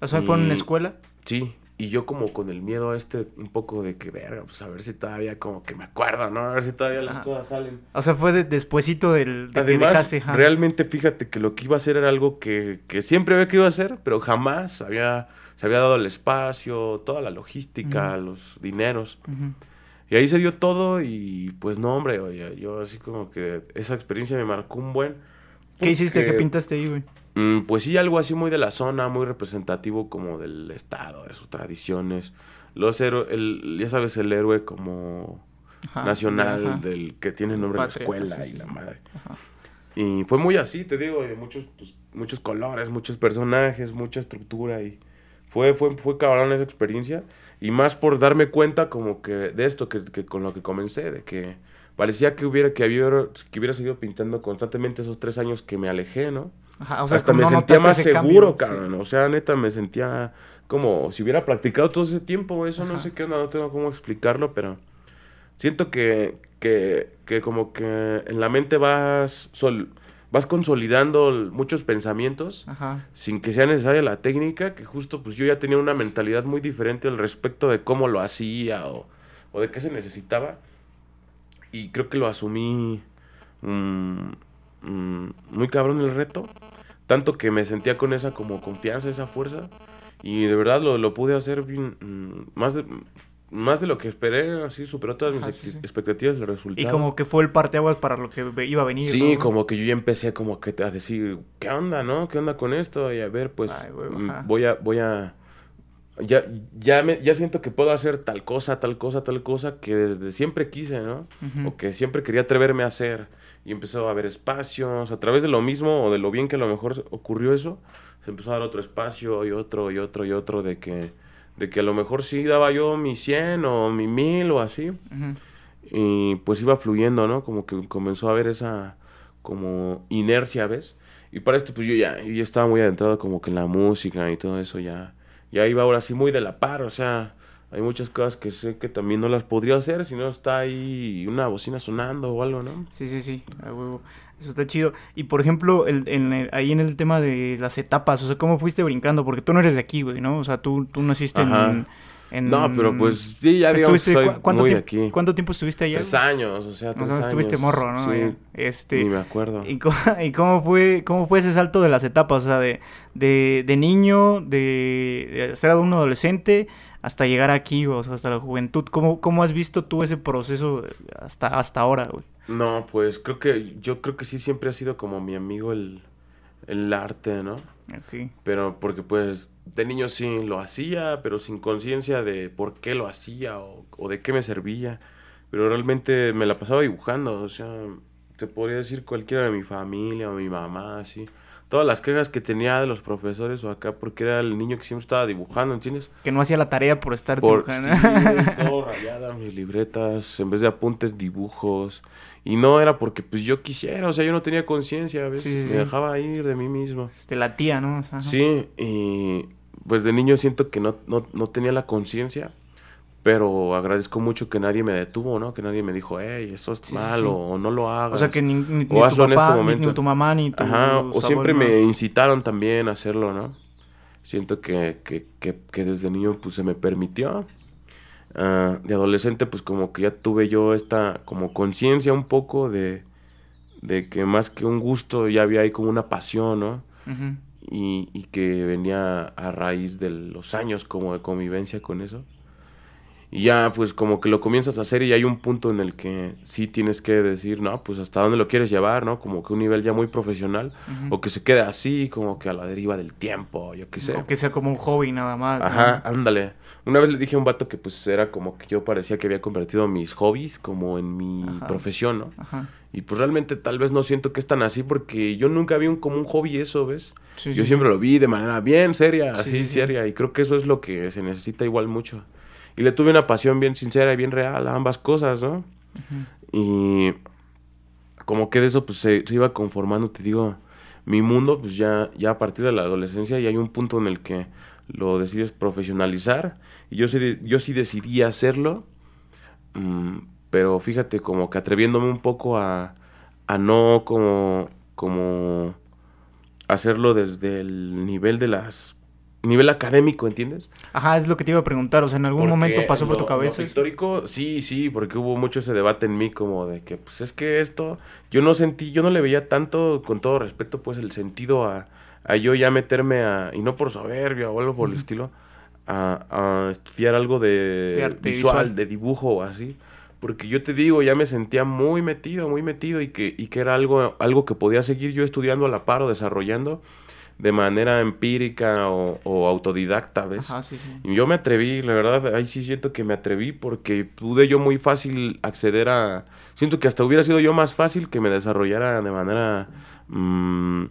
O sea, fue en una escuela. Sí, y yo como con el miedo este, un poco de que, verga, pues a ver si todavía como que me acuerdo, ¿no? A ver si todavía las Ajá. cosas salen. O sea, fue de, despuesito del, de que Además, dejaste. ajá. realmente fíjate que lo que iba a hacer era algo que, que siempre había que iba a hacer, pero jamás había, se había dado el espacio, toda la logística, los dineros. Ujú. Y ahí se dio todo y pues no, hombre, oye, yo así como que esa experiencia me marcó un buen... ¿Qué hiciste? ¿Qué porque, pintaste ahí, güey? mm, pues sí, algo así muy de la zona, muy representativo como del estado, de sus tradiciones. Los héroes, el, ya sabes, el héroe como Ajá, nacional ajá. del que tiene nombre en la escuela sí, y la madre. Ajá. Y fue muy así, te digo, de muchos, pues, muchos colores, muchos personajes, mucha estructura y fue, fue, fue cabrón esa experiencia. Y más por darme cuenta como que de esto que, que con lo que comencé, de que parecía que hubiera, que había, que hubiera seguido pintando constantemente esos tres años que me alejé, ¿no? Ajá, o sea, Hasta me no sentía más seguro, cambio, sí. cabrón. O sea, neta, me sentía como si hubiera practicado todo ese tiempo. Eso no sé qué onda, no tengo cómo explicarlo, pero siento que, que, que como que en la mente vas, sol, vas consolidando muchos pensamientos Ajá. sin que sea necesaria la técnica, que justo pues yo ya tenía una mentalidad muy diferente al respecto de cómo lo hacía o, o de qué se necesitaba. Y creo que lo asumí mm, mm, muy cabrón el reto. Tanto que me sentía con esa como confianza, esa fuerza. Y de verdad lo, lo pude hacer bien, mm, más, de, más de lo que esperé, así superó todas mis Ajá, sí, sí. expectativas el resultado. Y como que fue el parteaguas para lo que iba a venir. Sí, ¿no? como que yo ya empecé como que a decir, ¿qué onda, no? ¿Qué onda con esto? Y a ver, pues Ay, mm, voy a, voy a, ya, ya me, ya siento que puedo hacer tal cosa, tal cosa, tal cosa que desde siempre quise, ¿no? O que siempre quería atreverme a hacer. Y empezó a haber espacios, a través de lo mismo o de lo bien que a lo mejor ocurrió eso, se empezó a dar otro espacio y otro y otro y otro de que, de que a lo mejor sí daba yo mi 100 o mi 1000 o así. Y pues iba fluyendo, ¿no? Como que comenzó a haber esa como inercia, ¿ves? Y para esto pues yo ya, yo ya estaba muy adentrado como que en la música y todo eso ya. Ya iba ahora sí muy de la par, o sea, hay muchas cosas que sé que también no las podría hacer si no está ahí una bocina sonando o algo, ¿no? Sí, sí, sí, a huevo. Eso está chido. Y por ejemplo, el, en el- ahí en el tema de las etapas, o sea, ¿cómo fuiste brincando? Porque tú no eres de aquí, güey, ¿no? O sea, tú, tú naciste en, en- No, pero pues sí, ya digamos estuviste, soy ¿cu- ¿cuánto, muy tiempo, aquí. ¿Cuánto tiempo estuviste allá? Tres años, o sea, O tres sea, estuviste años. morro, ¿no? Sí. Este, ni me acuerdo. ¿Y cómo, y cómo fue cómo fue ese salto de las etapas? O sea, de, de, de niño, de, de ser un adolescente, hasta llegar aquí, o sea, hasta la juventud. ¿Cómo, cómo has visto tú ese proceso hasta, hasta ahora, güey? No, pues creo que yo creo que sí siempre ha sido como mi amigo el, el arte, ¿no? Pero porque pues de niño sí lo hacía, pero sin conciencia de por qué lo hacía o, o de qué me servía. Pero realmente me la pasaba dibujando, o sea, te podría decir cualquiera de mi familia o mi mamá, así. Todas las quejas que tenía de los profesores o acá, porque era el niño que siempre estaba dibujando, ¿entiendes? Que no hacía la tarea por estar Por, dibujando. sí, todo rayada, mis libretas, en vez de apuntes, dibujos. Y no era porque pues yo quisiera, o sea, yo no tenía conciencia. Sí, sí, Me dejaba ir de mí mismo. Este, la tía, ¿no? O sea, ¿no? Sí, y pues de niño siento que no, no, no tenía la conciencia, pero agradezco mucho que nadie me detuvo, ¿no? Que nadie me dijo, hey, eso es Sí, malo, sí. o no lo hagas. O sea, que ni, ni- ni tu en este papá, ni, tu mamá, ni tu Ajá, o siempre me incitaron también a hacerlo, ¿no? Siento que, que, que, que desde niño pues se me permitió. Ah, de adolescente pues como que ya tuve yo esta como conciencia un poco de, de que más que un gusto ya había ahí como una pasión, ¿no? Y, y que venía a raíz de los años como de convivencia con eso. Y ya pues como que lo comienzas a hacer y hay un punto en el que sí tienes que decir, no, pues hasta dónde lo quieres llevar, ¿no? Como que un nivel ya muy profesional o que se quede así, como que a la deriva del tiempo, yo qué sé. O que sea como un hobby nada más. ¿no? Ajá, ándale. Una vez le dije a un vato que pues era como que yo parecía que había convertido mis hobbies como en mi Ajá. profesión, ¿no? Ajá. Y pues realmente tal vez no siento que es tan así porque yo nunca vi un, como un hobby eso, ¿ves? Sí, Yo sí, siempre lo vi de manera bien seria, Sí, así sí, sí. seria, y creo que eso es lo que se necesita igual mucho. Y le tuve una pasión bien sincera y bien real a ambas cosas, ¿no? Y como que de eso pues se, se iba conformando, te digo, mi mundo pues ya, ya a partir de la adolescencia y hay un punto en el que lo decides profesionalizar y yo sí, yo sí decidí hacerlo, mm, pero fíjate como que atreviéndome un poco a, a no como, como hacerlo desde el nivel de las nivel académico, ¿entiendes? Ajá, es lo que te iba a preguntar. O sea, en algún momento Porque pasó por tu cabeza. Lo pictórico, sí, sí, porque hubo mucho ese debate en mí como de que, pues es que esto, yo no sentí, yo no le veía tanto, con todo respeto, pues el sentido a, a yo ya meterme a, y no por soberbia o algo por el estilo, a, a estudiar algo de, De arte visual, visual. de dibujo o así. Porque yo te digo, ya me sentía muy metido, muy metido y que, y que era algo, algo que podía seguir yo estudiando a la par o desarrollando de manera empírica o, o autodidacta, ¿ves? Ajá, sí, sí. Y yo me atreví, la verdad, ahí sí siento que me atreví porque pude yo muy fácil acceder a... Siento que hasta hubiera sido yo más fácil que me desarrollara de manera mm,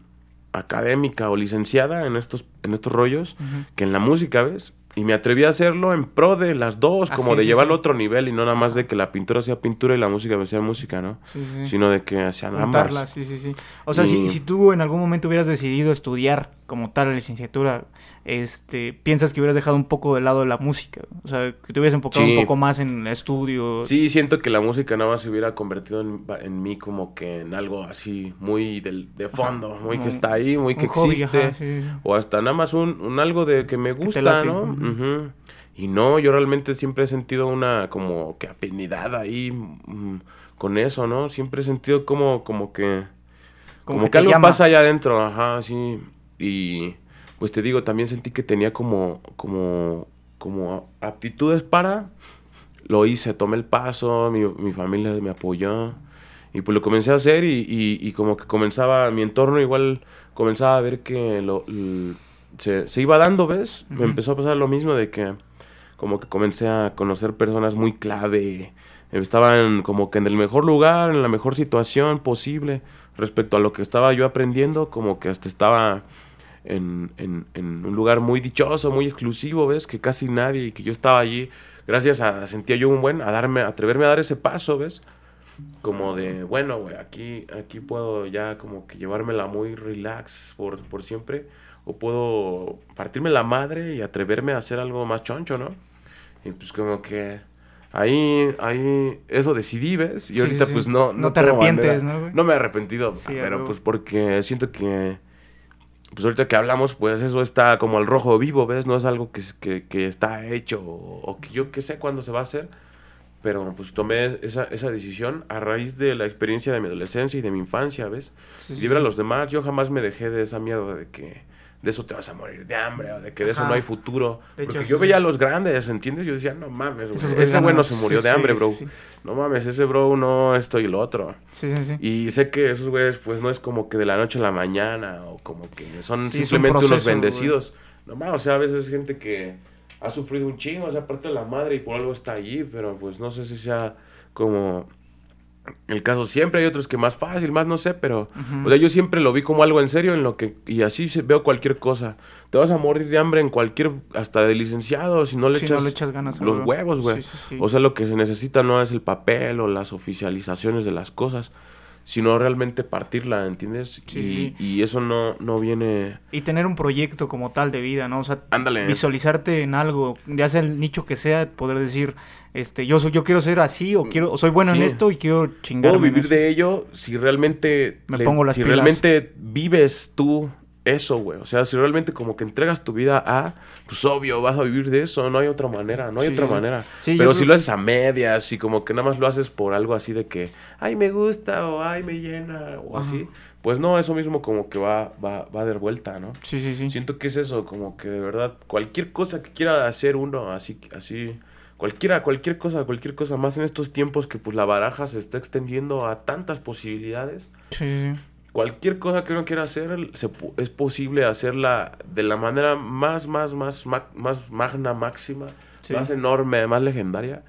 académica o licenciada en estos, en estos rollos que en la música, ¿ves? Y me atreví a hacerlo en pro de las dos, Ah, como sí, de sí, a otro nivel y no nada más de que la pintura sea pintura y la música sea música, ¿no? Sí, sí. Sino de que sean ambas. sí, sí, sí. O sea, si, si tú en algún momento hubieras decidido estudiar como tal la licenciatura, este, piensas que hubieras dejado un poco de lado la música. O sea, que te hubieras enfocado Sí. un poco más en el estudio. Sí, siento que la música nada más se hubiera convertido en, en mí como que en algo así muy del, de fondo, muy un- que está ahí, muy que hobby, existe. ajá, sí, sí. O hasta nada más un, un algo de que me gusta, late, ¿no? Y no, yo realmente siempre he sentido una como que afinidad ahí mm, con eso, ¿no? Siempre he sentido como, como que... Como, que, algo llama. pasa allá adentro, ajá, sí. Y pues te digo, también sentí que tenía como, como, como aptitudes para. Lo hice, tomé el paso, mi, mi familia me apoyó. Y pues lo comencé a hacer y, y- y como que comenzaba, mi entorno igual comenzaba a ver que lo, se, se iba dando, ¿ves? Me empezó a pasar lo mismo de que como que comencé a conocer personas muy clave. Estaban como que en el mejor lugar, en la mejor situación posible respecto a lo que estaba yo aprendiendo, como que hasta estaba en, en, en un lugar muy dichoso, muy exclusivo, ¿ves? Que casi nadie, y que yo estaba allí, gracias a, sentía yo un buen, a darme, a atreverme a dar ese paso, ¿ves? Como de, bueno, güey, aquí, aquí puedo ya como que llevármela muy relax por, por siempre, o puedo partirme la madre y atreverme a hacer algo más choncho, ¿no? Y pues como que ahí, ahí, eso decidí, ¿ves? Y Sí, ahorita sí, sí. pues no... No te tengo arrepientes, manera- ¿no, güey? No me he arrepentido, pero pues porque siento que... Pues ahorita que hablamos, pues eso está como al rojo vivo, ¿ves? No es algo que, que, que está hecho o, que yo que sé cuándo se va a hacer. Pero pues tomé esa, esa decisión a raíz de la experiencia de mi adolescencia y de mi infancia, ¿ves? Sí, sí, Libre a los demás, yo jamás me dejé de esa mierda de que de eso te vas a morir de hambre o de que de eso no hay futuro. De Porque yo sí, veía a los grandes, ¿entiendes? Yo decía, no mames, güey, ese güey no se murió sí, de hambre, sí, bro. No mames, ese bro no esto y lo otro. Sí, sí, sí. Y sé que esos güeyes, pues no es como que de la noche a la mañana o como que son es un simplemente unos bendecidos. No mames, o sea, a veces gente que ha sufrido un chingo, o sea, aparte de la madre y por algo está allí, pero pues no sé si sea como el caso. Siempre hay otros que más fácil, más no sé, pero o sea, yo siempre lo vi como algo en serio en lo que y así se- veo cualquier cosa. Te vas a morir de hambre en cualquier hasta de licenciado si no le Si echas no le echas ganas los huevo. huevos, güey. Sí, sí, sí. O sea, lo que se necesita no es el papel o las oficializaciones de las cosas, sino realmente partirla, ¿entiendes? Sí, y, sí. y eso no, no viene... Y tener un proyecto como tal de vida, ¿no? O sea, Ándale. visualizarte en algo, ya sea el nicho que sea, poder decir, este, yo soy, yo quiero ser así, o quiero, o soy bueno en esto y quiero chingarme. Puedo vivir de ello si realmente... Me pongo las si pilas. realmente vives tú eso, güey. O sea, si realmente como que entregas tu vida a... Pues obvio, vas a vivir de eso. No hay otra manera, no hay Sí, otra sí. manera. Sí, Pero si lo haces a medias y como que nada más lo haces por algo así de que... Ay, me gusta o ay, me llena o Ajá. así. Pues no, eso mismo como que va, va, va de vuelta, ¿no? Sí, sí, sí. Siento que es eso, como que de verdad, cualquier cosa que quiera hacer uno, así, así, cualquiera, cualquier cosa, cualquier cosa, más en estos tiempos que pues la baraja se está extendiendo a tantas posibilidades, sí, sí. Cualquier cosa que uno quiera hacer, se, es posible hacerla de la manera más, más, más, ma- más magna, máxima, Sí. más enorme, más legendaria,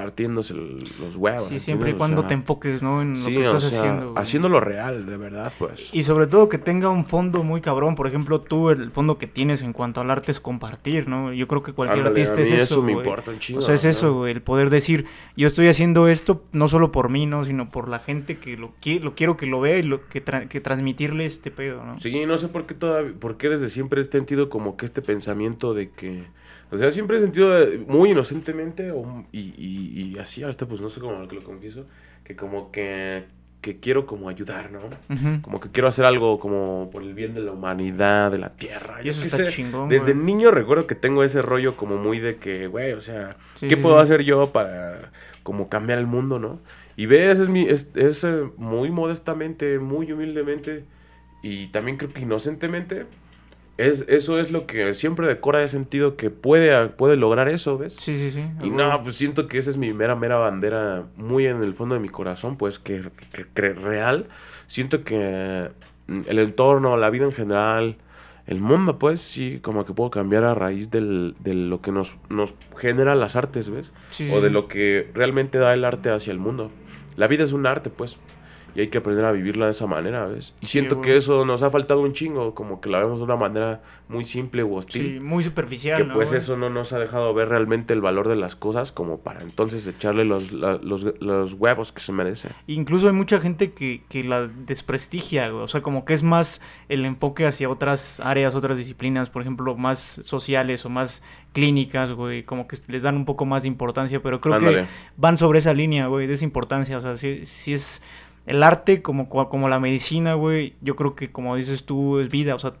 partiéndose los huevos. Sí, siempre y. O cuando sea, te enfoques, ¿no? En sí, lo que o estás sea, haciendo. güey. haciéndolo real, de verdad, pues. Y sobre todo que tenga un fondo muy cabrón. Por ejemplo, tú el fondo que tienes en cuanto al arte es compartir, ¿no? Yo creo que cualquier Ándale, artista a es eso. eso me güey. importa un chingo, O sea, es ¿no? eso, güey, el poder decir, yo estoy haciendo esto no solo por mí, ¿no? Sino por la gente que lo, qui- lo quiero que lo vea y lo, que, tra- que transmitirle este pedo, ¿no? Sí, no sé por qué todavía, por qué desde siempre he sentido como que este pensamiento de que, o sea, siempre he sentido de- muy inocentemente o- y, y, y así, hasta pues no sé cómo lo que lo confieso, que como que, que quiero como ayudar, ¿no? Como que quiero hacer algo como por el bien de la humanidad, de la tierra. Y eso está sé. chingón, Desde güey. niño recuerdo que tengo ese rollo como muy de que, güey, o sea, Sí, ¿qué sí, puedo sí. hacer yo para como cambiar el mundo, no? Y ves, es, mi, es, es, eh, muy modestamente, muy humildemente y también creo que inocentemente. Es, eso es lo que siempre de Cora he sentido que puede, puede lograr eso, ¿ves? Sí, sí, sí. Y no, pues siento que esa es mi mera, mera bandera muy en el fondo de mi corazón, pues que, que, que real. Siento que mm, el entorno, la vida en general, el mundo, pues sí, como que puedo cambiar a raíz del, de lo que nos, nos genera las artes, ¿ves? Sí, o de lo que realmente da el arte hacia el mundo. La vida es un arte, pues. Y hay que aprender a vivirla de esa manera, ¿ves? Y siento que eso nos ha faltado un chingo, como que la vemos de una manera muy simple o hostil Sí, muy superficial, que ¿no, pues güey? eso no nos ha dejado ver realmente el valor de las cosas como para entonces echarle los, la- los, los huevos que se merece. Incluso hay mucha gente que, que la desprestigia, güey. O sea, como que es más el enfoque hacia otras áreas, otras disciplinas, por ejemplo, más sociales o más clínicas, güey. Como que les dan un poco más de importancia, pero creo Ándale. que van sobre esa línea, güey, de esa importancia. O sea, si, si es el arte como, como la medicina, güey, yo creo que como dices tú, es vida. O sea,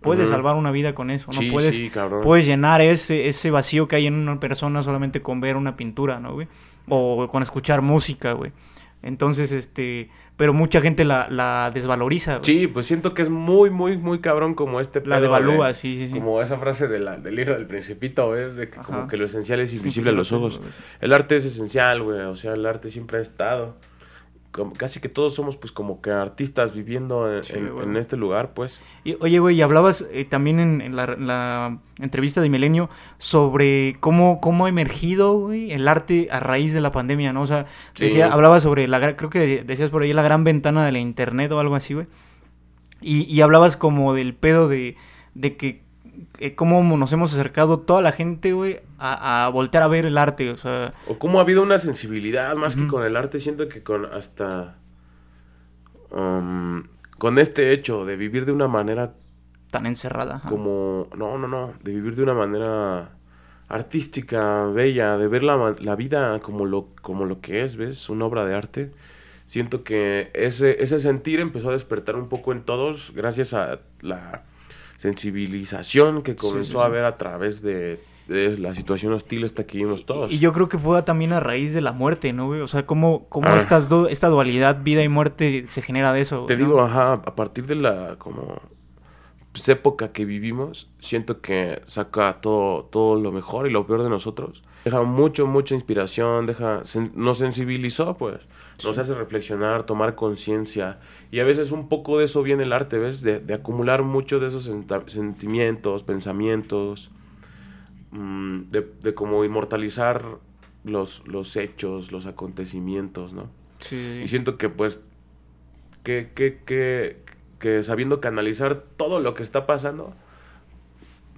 puedes salvar una vida con eso, ¿no? sí, puedes, sí, cabrón. puedes llenar ese, ese vacío que hay en una persona solamente con ver una pintura, ¿no, güey? O con escuchar música, güey. Entonces, este, pero mucha gente la, la desvaloriza, güey. Sí, pues siento que es muy, muy, muy cabrón como este La pedo devalúa, de- sí, sí, sí. Como esa frase de la, del libro del principito, ¿ves? De que como que lo esencial es Sí, invisible a los ojos. güey. El arte es esencial, güey. O sea, el arte siempre ha estado. Como- casi que todos somos pues como que artistas viviendo en, Sí, en- güey. en este lugar, pues. Y, oye, güey, y hablabas eh, también en, en la, la entrevista de Milenio sobre cómo, cómo ha emergido, güey, el arte a raíz de la pandemia, ¿no? O sea, Sí. decía, hablabas sobre, la, creo que decías por ahí la gran ventana de la internet o algo así, güey. Y, y hablabas como del pedo de, de que eh, cómo nos hemos acercado toda la gente, güey, a, a, voltear a ver el arte, o sea... O cómo ha habido una sensibilidad, más que con el arte, siento que con hasta... Um, con este hecho de vivir de una manera... Tan encerrada. Como... No, no, no, de vivir de una manera artística, bella, de ver la, la vida como lo, como lo que es, ¿ves? Una obra de arte. Siento que ese, ese sentir empezó a despertar un poco en todos gracias a la sensibilización que comenzó a ver a través de, la situación hostil esta que vimos todos. Y, yo creo que fue también a raíz de la muerte, ¿no? O sea, cómo, cómo ah. estas esta dualidad, vida y muerte, se genera de eso. Te digo, ajá, a partir de la como pues, época que vivimos, siento que saca todo, todo lo mejor y lo peor de nosotros. Deja mucho, mucha inspiración, deja, nos sensibilizó, pues. Nos hace reflexionar, tomar conciencia. Y a veces un poco de eso viene el arte, ¿ves? De, de acumular mucho de esos sentimientos, pensamientos, mm, de, de como inmortalizar los, los hechos, los acontecimientos, ¿no? Sí. Y siento que, pues, que, que, que, que sabiendo canalizar todo lo que está pasando,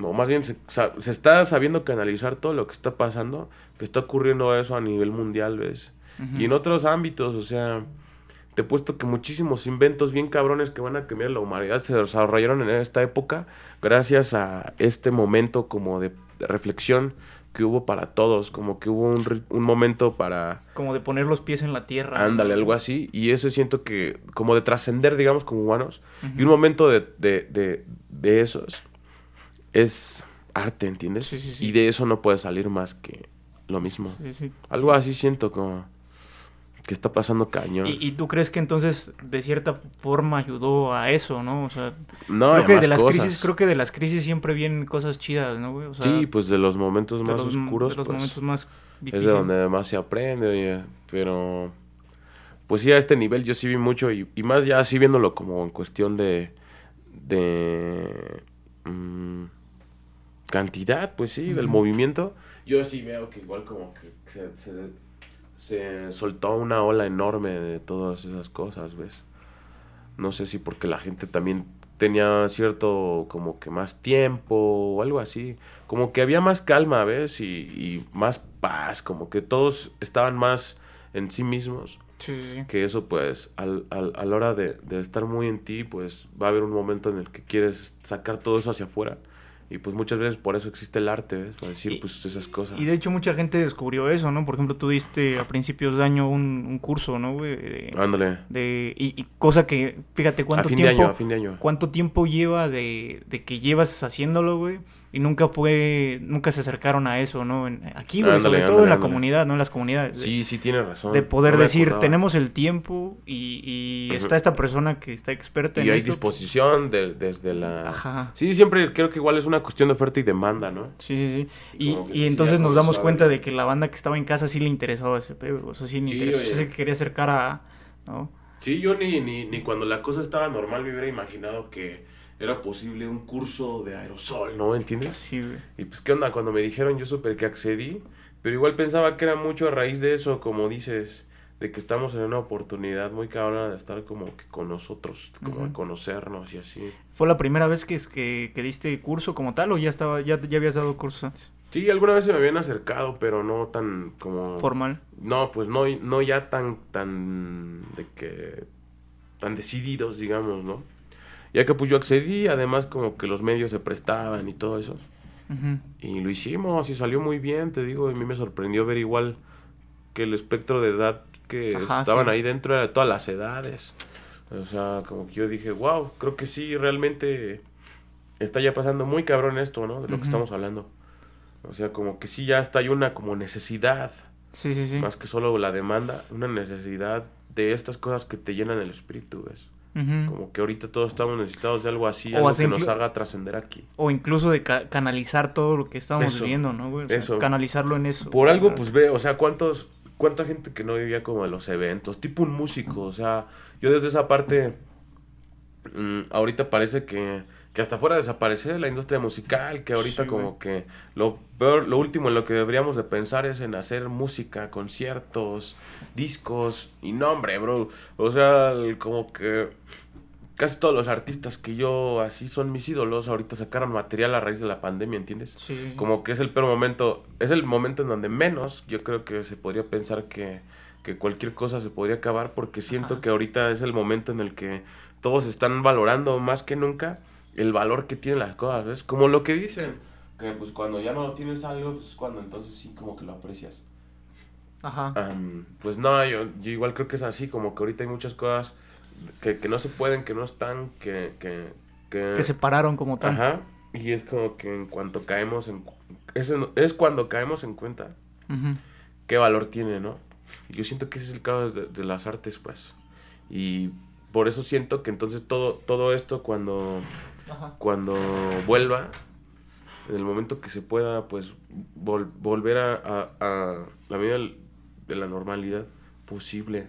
o más bien se, se, está sabiendo canalizar todo lo que está pasando, que está ocurriendo eso a nivel mundial, ¿ves? Y en otros ámbitos, o sea, te he puesto que muchísimos inventos bien cabrones que van a cambiar la humanidad se desarrollaron en esta época gracias a este momento como de, reflexión que hubo para todos, como que hubo un, un, momento para... Como de poner los pies en la tierra. Ándale, algo así. Y eso siento que, como de trascender, digamos, como humanos. Y un momento de, de, de, de, esos es arte, ¿entiendes? Sí, sí, sí. Y de eso no puede salir más que lo mismo. Algo así siento como que está pasando cañón. ¿Y, tú crees que entonces de cierta forma ayudó a eso, no? O sea, no, creo que de las crisis, creo que de las crisis siempre vienen cosas chidas, ¿no, güey? O sea, sí, pues de los momentos más oscuros, de los pues, momentos más difíciles. es de donde más se aprende, oye, pero pues sí a este nivel yo sí vi mucho y, y más ya así viéndolo como en cuestión de de mmm, cantidad, pues sí, del movimiento. Yo sí veo que igual como que se, se se soltó una ola enorme de todas esas cosas, ¿ves? No sé si porque la gente también tenía cierto como que más tiempo o algo así, como que había más calma, ¿ves? Y, y más paz, como que todos estaban más en sí mismos. Sí, sí. Que eso pues al, al, a la hora de, de estar muy en ti, pues va a haber un momento en el que quieres sacar todo eso hacia afuera y pues muchas veces por eso existe el arte, ¿ves? Para decir pues esas cosas. Y de hecho mucha gente descubrió eso, ¿no? Por ejemplo, tú diste a principios de año un, un curso, ¿no, güey? Ándale. De, y, y, cosa que, fíjate cuánto a fin tiempo... De año, a fin de año. ¿Cuánto tiempo lleva de, de que llevas haciéndolo, güey? Y nunca fue, nunca se acercaron a eso, ¿no? En, aquí, güey, sobre todo en la comunidad, ¿no? En las comunidades. Sí, sí, tiene razón. De poder no decir, tenemos el tiempo y, y uh -huh. está esta persona que está experta y en hay esto. disposición de, desde la... Ajá. Sí, siempre creo que igual es una cuestión de oferta y demanda, ¿no? Sí, sí, sí. Y, y entonces nos damos cuenta de que la banda que estaba en casa sí le interesaba ese pedo, o sea, sí le Sí, interesó, oye. sí se quería acercar a, ¿no? Sí, yo ni, ni, ni cuando la cosa estaba normal me hubiera imaginado que era posible un curso de aerosol, ¿no? ¿Entiendes? Sí, güey. Y pues, ¿qué onda? Cuando me dijeron, yo supe que accedí, pero igual pensaba que era mucho a raíz de eso, como dices, de que estamos en una oportunidad muy cabrona de estar como que con nosotros, como de conocernos y así. ¿Fue la primera vez que, que, que diste curso como tal o ya estaba ya, ya habías dado cursos antes? Sí, alguna vez se me habían acercado, pero no tan como... Formal. No, pues no, no ya tan, tan, de que, tan decididos, digamos, ¿no? Ya que pues yo accedí, además como que los medios se prestaban y todo eso. Y lo hicimos y salió muy bien, te digo, y a mí me sorprendió ver igual que el espectro de edad que Ajá, estaban sí. ahí dentro era de todas las edades. O sea, como que yo dije, wow, creo que sí, realmente está ya pasando muy cabrón esto, ¿no? De lo que estamos hablando. O sea, como que sí ya está hay una como necesidad, Sí, sí, sí. más que solo la demanda, una necesidad de estas cosas que te llenan el espíritu, ¿ves? Como que ahorita todos estamos necesitados de algo así, O algo que nos haga trascender aquí. O incluso de ca- canalizar todo lo que estábamos viviendo, ¿no, güey? O sea, eso. Canalizarlo en eso. Por algo, pues ve, o sea, cuántos, cuánta gente que no vivía como de los eventos, tipo un músico, o sea, yo desde esa parte, mm, ahorita parece que, que hasta fuera de desaparecer la industria musical, que ahorita Sí, como que lo peor, lo último en lo que deberíamos de pensar es en hacer música, conciertos, discos, y no, hombre, bro, o sea, el- como que casi todos los artistas que yo así son mis ídolos, ahorita sacaron material a raíz de la pandemia, ¿entiendes? Sí. Como que es el peor momento, es el momento en donde menos yo creo que se podría pensar que, que cualquier cosa se podría acabar porque siento Ajá. que ahorita es el momento en el que todos están valorando más que nunca el valor que tienen las cosas, ¿ves? Como lo que dicen, que pues cuando ya no tienes algo, pues es cuando entonces sí como que lo aprecias. Ajá. Am, pues no, yo, yo igual creo que es así, como que ahorita hay muchas cosas que, que no se pueden, que no están, que... que, que, que se pararon como tal. Ajá, y es como que en cuanto caemos en... Es, en- es cuando caemos en cuenta Ujú. qué valor tiene, ¿no? Yo siento que ese es el caso de, de las artes, pues. Y por eso siento que entonces todo, todo esto cuando, Ajá. cuando vuelva, en el momento que se pueda, pues vol- volver a, a- a la vida del- de la normalidad posible.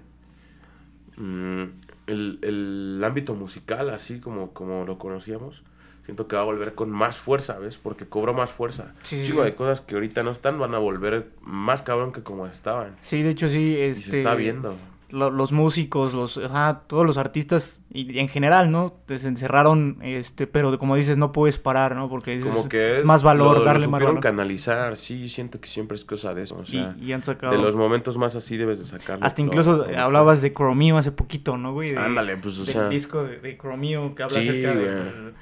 Mm, el, el ámbito musical, así como, como lo conocíamos, siento que va a volver con más fuerza, ¿ves? Porque cobró más fuerza. Sí, Un sí, de cosas que ahorita no están van a volver más cabrón que como estaban. Sí, de hecho sí, Y este... se está viendo. Lo- los músicos, los, ajá, todos los artistas y en general, ¿no? Se encerraron, este, pero como dices, no puedes parar, ¿no? Porque es, Como que es, más valor, lo- lo darle más supieron valor. canalizar, sí, siento que siempre es cosa de eso. O sea, y, y han sacado... de los momentos más así debes de sacarlo. Hasta todo, incluso hablabas de Chromio hace poquito, ¿no, güey? De- Ándale, pues, o del sea. disco de, de Chromio que habla Sí, acerca de.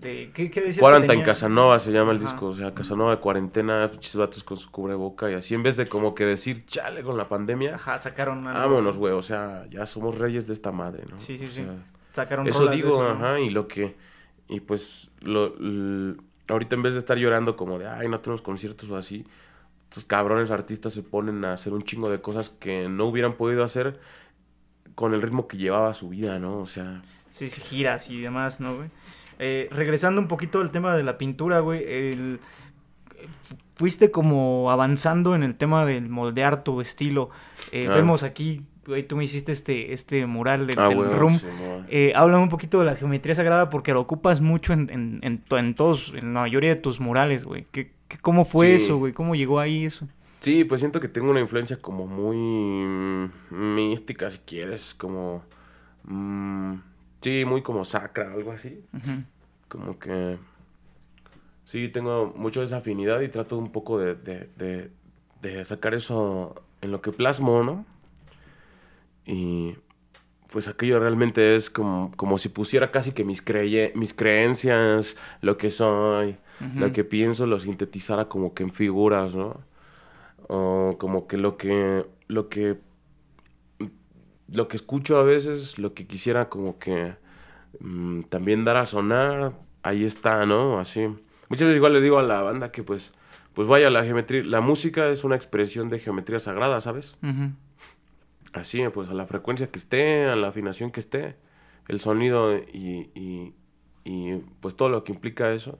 De... ¿qué, qué decías Quarantine? Casanova se llama el Ajá. disco, o sea, Casanova de cuarentena, pinches vatos con su cubreboca y así, en vez de como que decir, chale con la pandemia, Ajá, sacaron... algo. vámonos, güey, o sea, ya somos reyes de esta madre, ¿no? Sí, sí, O sí. Sacaron Eso digo, eso, ¿no? ajá, y lo que, y pues, lo, ahorita en vez de estar llorando como de, ay, no tenemos conciertos o así, estos cabrones artistas se ponen a hacer un chingo de cosas que no hubieran podido hacer con el ritmo que llevaba su vida, ¿no? O sea, Sí, sí, giras y demás, ¿no, güey? Eh, regresando un poquito al tema de la pintura, güey, el- fu- fuiste como avanzando en el tema del moldear tu estilo. Eh, Ah. Vemos aquí, güey, tú me hiciste este, este mural del, ah, del bueno, room. sí, no. Eh, háblame un poquito de la geometría sagrada porque lo ocupas mucho en, en, en, en todos, en la mayoría de tus murales, güey. ¿Qué, qué- cómo fue Sí. eso, güey? ¿Cómo llegó ahí eso? Sí, pues siento que tengo una influencia como muy mm, mística, si quieres, como... mm, sí, muy como sacra, algo así. Como que... Sí, tengo mucho de esa afinidad y trato un poco de, de, de, de sacar eso en lo que plasmo, ¿no? Y pues aquello realmente es como, como si pusiera casi que mis, creye mis creencias, lo que soy, lo que pienso, lo sintetizara como que en figuras, ¿no? O como que lo que, lo que, lo que escucho a veces, lo que quisiera como que mm, también dar a sonar, ahí está, ¿no? Así. Muchas veces igual le digo a la banda que pues, pues vaya, la geometría, la música es una expresión de geometría sagrada, ¿sabes? Así, pues a la frecuencia que esté, a la afinación que esté, el sonido y, y, y, pues todo lo que implica eso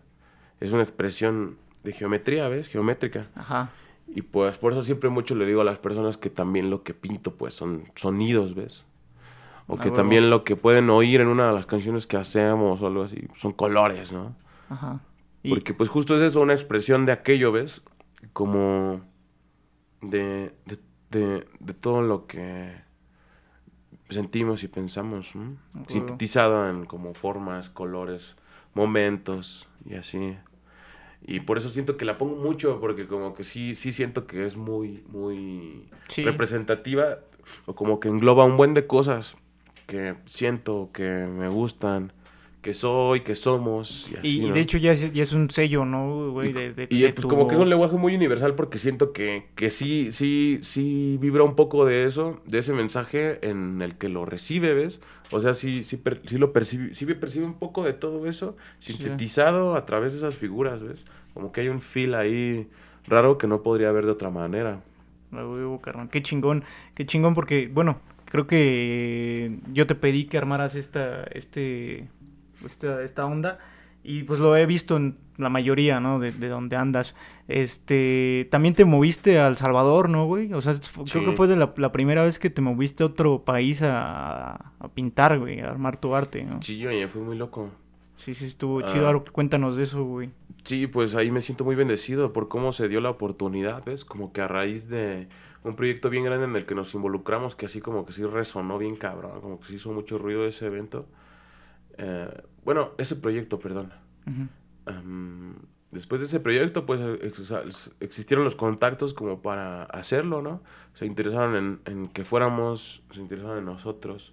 es una expresión de geometría, ¿ves? Geométrica. Ajá. Y pues por eso siempre mucho le digo a las personas que también lo que pinto pues son sonidos, ¿ves? O que también lo que pueden oír en una de las canciones que hacemos o algo así son colores, ¿no? Ajá. Y- Porque pues justo es eso, una expresión de aquello, ¿ves? Como de, de, de, de todo lo que sentimos y pensamos, ¿no? En como formas, colores, momentos y así. Y por eso siento que la pongo mucho, porque como que sí, sí siento que es muy, muy Sí. representativa, o como que engloba un buen de cosas que siento, que me gustan, que soy, que somos. Y, así, Y, y ¿no? de hecho ya es, ya es un sello, ¿no, güey? De, de- Y de pues tu- como que es un lenguaje muy universal porque siento que, que sí, sí, sí vibra un poco de eso, de ese mensaje en el que lo recibe, ¿ves? O sea, sí, sí, per- sí lo percibe, sí percibe un poco de todo eso Sí. sintetizado a través de esas figuras, ¿ves? Como que hay un feel ahí raro que no podría haber de otra manera. A huevo, carnal. Qué chingón, qué chingón porque, bueno, creo que yo te pedí que armaras esta, este, esta, esta onda y pues lo he visto en la mayoría, ¿no? De, de donde andas. Este, también te moviste a El Salvador, ¿no, güey? O sea, creo Sí. que fue de la, la primera vez que te moviste a otro país a, a pintar, güey, a armar tu arte, ¿no? Sí, oye, fue muy loco. Sí, sí, estuvo Ah. chido. Ahora Cuéntanos de eso, güey. Sí, pues ahí me siento muy bendecido por cómo se dio la oportunidad, ¿ves? Como que a raíz de un proyecto bien grande en el que nos involucramos, que así como que sí resonó bien cabrón, como que se hizo mucho ruido ese evento. Eh, bueno, ese proyecto, perdón. después de ese proyecto, pues existieron los contactos como para hacerlo, ¿no? Se interesaron en, en que fuéramos, se interesaron en nosotros.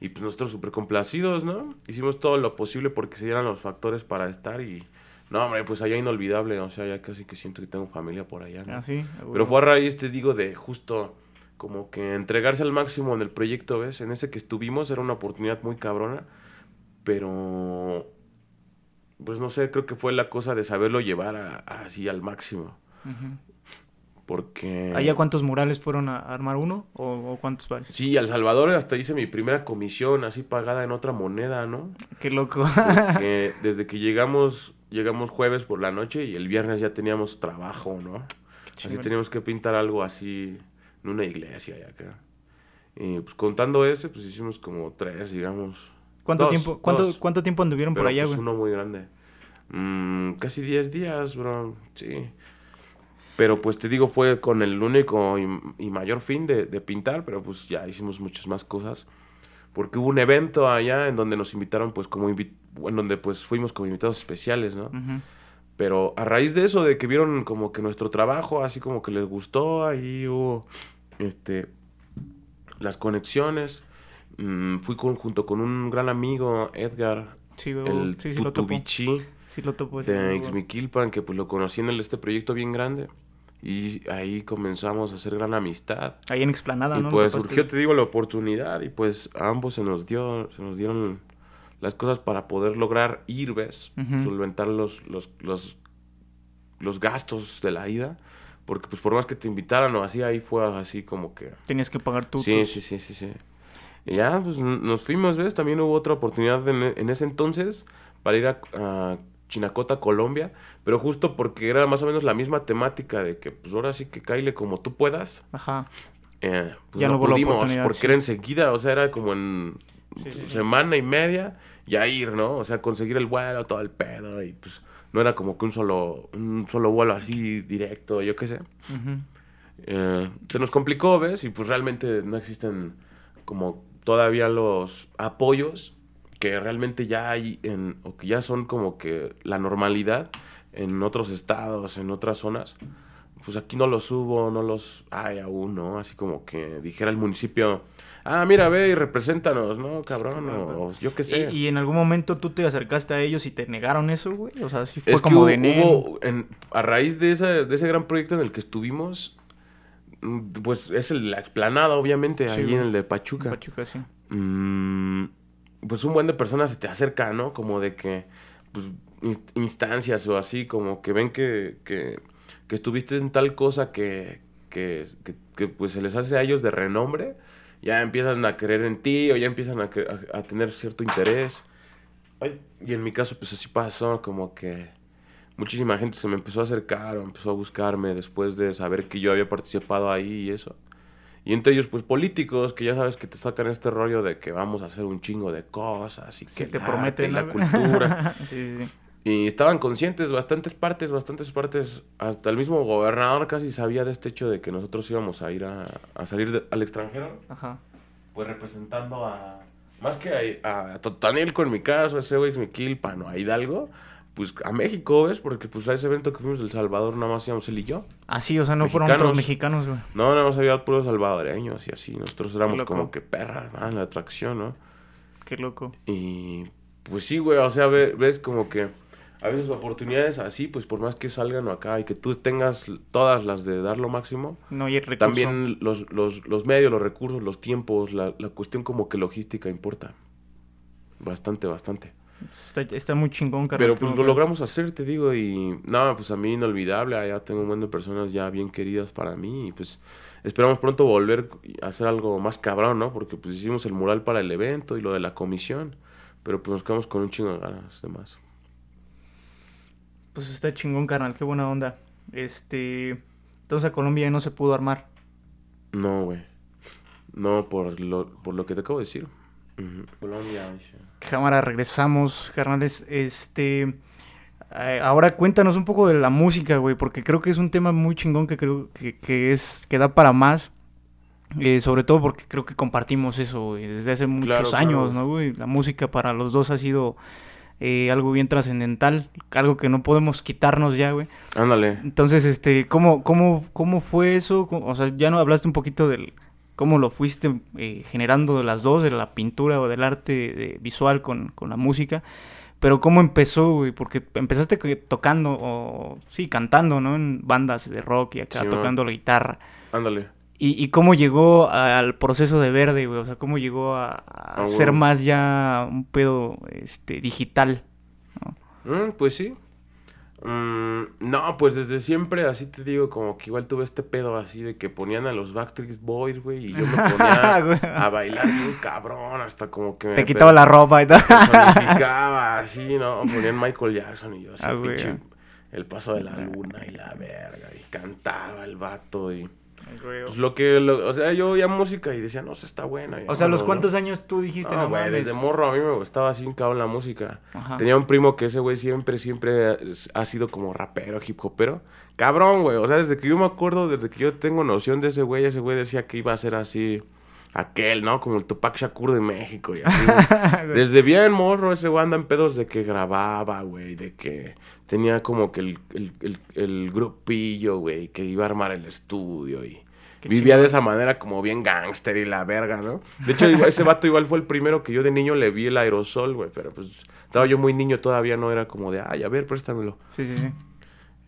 Y pues nosotros súper complacidos, ¿no? Hicimos todo lo posible porque se dieran los factores para estar y... No, hombre, pues allá inolvidable, o sea, ya casi que siento que tengo familia por allá, ¿no? Ah, sí. Pero fue a raíz, te digo, de justo como que entregarse al máximo en el proyecto, ¿ves? En ese que estuvimos era una oportunidad muy cabrona, pero pues no sé, creo que fue la cosa de saberlo llevar así al máximo. Porque... ¿Allá cuántos murales fueron a armar uno o, cuántos varios? Sí, al Salvador hasta hice mi primera comisión así pagada en otra moneda, ¿no? Qué loco. desde que llegamos, llegamos jueves por la noche y el viernes ya teníamos trabajo, ¿no? Así teníamos que pintar algo así en una iglesia y acá. Y pues contando ese, pues hicimos como tres, digamos. ¿Cuánto tiempo cuánto, cuánto tiempo anduvieron por allá, pues, güey? uno muy grande. Mm, casi diez días, bro. Sí. Pero pues te digo, fue con el único y, mayor fin de, pintar, pero pues ya hicimos muchas más cosas. Porque hubo un evento allá en donde nos invitaron, pues como en donde pues fuimos como invitados especiales, ¿no? Pero a raíz de eso, de que vieron como que nuestro trabajo, así como que les gustó, ahí hubo este, las conexiones. Mm, fui junto con un gran amigo, Edgar, el sí, sí, Tutubichi, lo topo, de Ixmiquilpan, que pues lo conocí en este proyecto bien grande. Y ahí comenzamos a hacer gran amistad. Ahí en Explanada, y pues surgió, te digo, la oportunidad y pues a ambos se nos dio, se nos dieron las cosas para poder lograr ir, ¿ves? Solventar los, los, los, los gastos de la ida. Porque pues por más que te invitaran o así, ahí fue así como que... Tenías que pagar tú. Sí, sí, sí, sí, sí. Y ya, pues nos fuimos, ¿ves? También hubo otra oportunidad en, en ese entonces para ir a, Chinacota, Colombia, pero justo porque era más o menos la misma temática de que pues ahora sí que caile como tú puedas. Ajá. Eh, pues ya no, pudimos porque era enseguida, o sea, era como en semana y media ya ir, ¿no? O sea, conseguir el vuelo, todo el pedo y pues no era como que un solo, un solo vuelo así directo, yo qué sé. Eh, se nos complicó, ¿ves? Y pues realmente no existen como todavía los apoyos que realmente ya hay en, o que ya son como que la normalidad en otros estados, en otras zonas. Pues aquí no los hubo, no los hay aún, ¿no? Así como que dijera el municipio, ah, mira, ve y represéntanos, ¿no, cabrón? o, yo qué sé. ¿Y, en algún momento tú te acercaste a ellos y te negaron eso, güey? O sea, sí fue como de hubo, A raíz de, ese, de ese gran proyecto en el que estuvimos, pues es el, la explanada, obviamente, ahí en el de Pachuca. Pachuca, sí. Mm, pues un buen de personas se te acerca, ¿no? Como de que, pues, instancias o así, como que ven que, que, que estuviste en tal cosa que, que, que, pues se les hace a ellos de renombre ya empiezan a creer en ti o ya empiezan a, a, tener cierto interés. y en mi caso, pues así pasó, como que muchísima gente se me empezó a acercar o empezó a buscarme después de saber que yo había participado ahí y eso. Y entre ellos, pues políticos, que ya sabes que te sacan este rollo de que vamos a hacer un chingo de cosas y que te prometen la cultura. sí, sí, sí. Y estaban conscientes, bastantes partes, bastantes partes, hasta el mismo gobernador casi sabía de este hecho de que nosotros íbamos a ir a, a salir al extranjero. Ajá. Pues representando a, más que a, a Totanilco en mi caso, a ese güey, Miquilpan o a Hidalgo, pues a México, ¿ves? Porque pues a ese evento que fuimos del Salvador nada más íbamos él y yo. Ah, sí, o sea, no fueron otros mexicanos, güey. No, nada más había puros salvadoreños y así. Nosotros éramos como que perras, en la atracción, ¿no? Qué loco. Y pues sí, güey, o sea, ves como que a veces oportunidades así, pues por más que salgan acá y que tú tengas todas las de dar lo máximo, no hay también los, los, los, medios, los recursos, los tiempos, la, la, cuestión como que logística importa. Bastante, bastante. Está, muy chingón, Pero pues lo logramos hacer, te digo, y nada, pues a mí inolvidable, allá tengo un montón de personas ya bien queridas para mí y pues esperamos pronto volver a hacer algo más cabrón, ¿no? Porque pues hicimos el mural para el evento y lo de la comisión, pero pues nos quedamos con un chingo de ganas de más. Pues está chingón, carnal, qué buena onda. Este. Entonces a Colombia no se pudo armar. No, güey. No, por lo, por lo que te acabo de decir. Colombia. Cámara, regresamos, carnales. Este. Eh, ahora cuéntanos un poco de la música, güey, porque creo que es un tema muy chingón que creo que, que es que da para más. Eh, sobre todo porque creo que compartimos eso, güey, desde hace muchos Claro, años, claro. ¿no, güey? La música para los dos ha sido eh, algo bien trascendental, algo que no podemos quitarnos ya, güey. Ándale. Entonces, este, ¿cómo, cómo, cómo fue eso? ¿Cómo- O sea, ya no hablaste un poquito del cómo lo fuiste eh, generando de las dos, de la pintura o del arte de- visual con, con la música. Pero ¿cómo empezó, güey? Porque empezaste tocando, o sí, cantando, ¿no? En bandas de rock y acá Sí, man. tocando la guitarra. Ándale. ¿Y, y cómo llegó al proceso de verde, güey? O sea, ¿cómo llegó a, a Ah, ser más ya un pedo este, digital? Mm, pues sí. Mm, no, pues desde siempre, así te digo, como que igual tuve este pedo así de que ponían a los Backstreet Boys, güey, y yo me ponía Güey. a bailar bien cabrón, hasta como que me Te quitaba la ropa y todo. personificaba así, ¿no? Ponían Michael Jackson y yo así, Ah, pinche, el paso de la luna y la verga, y cantaba el vato y... Pues lo que, lo- o sea, yo oía música y decía, no, se está buena. O sea, ¿los ¿no? cuántos años tú dijiste? No, güey, desde morro a mí me gustaba así un cabrón la música. Ajá. Tenía un primo que ese güey siempre, siempre ha sido como rapero, hip hopero. Cabrón, güey. O sea, desde que yo me acuerdo, desde que yo tengo noción de ese güey, ese güey decía que iba a ser así aquel, ¿no? Como el Tupac Shakur de México y así. desde bien morro ese güey anda en pedos de que grababa, güey, de que tenía como que el, el, el, el grupillo, güey, que iba a armar el estudio y... Qué Vivía de esa manera como bien gángster y la verga, ¿no? De hecho, ese vato igual fue el primero que yo de niño le vi el aerosol, güey. Pero pues estaba yo muy niño todavía, no era como de, ay, a ver, préstamelo. Sí, sí, sí.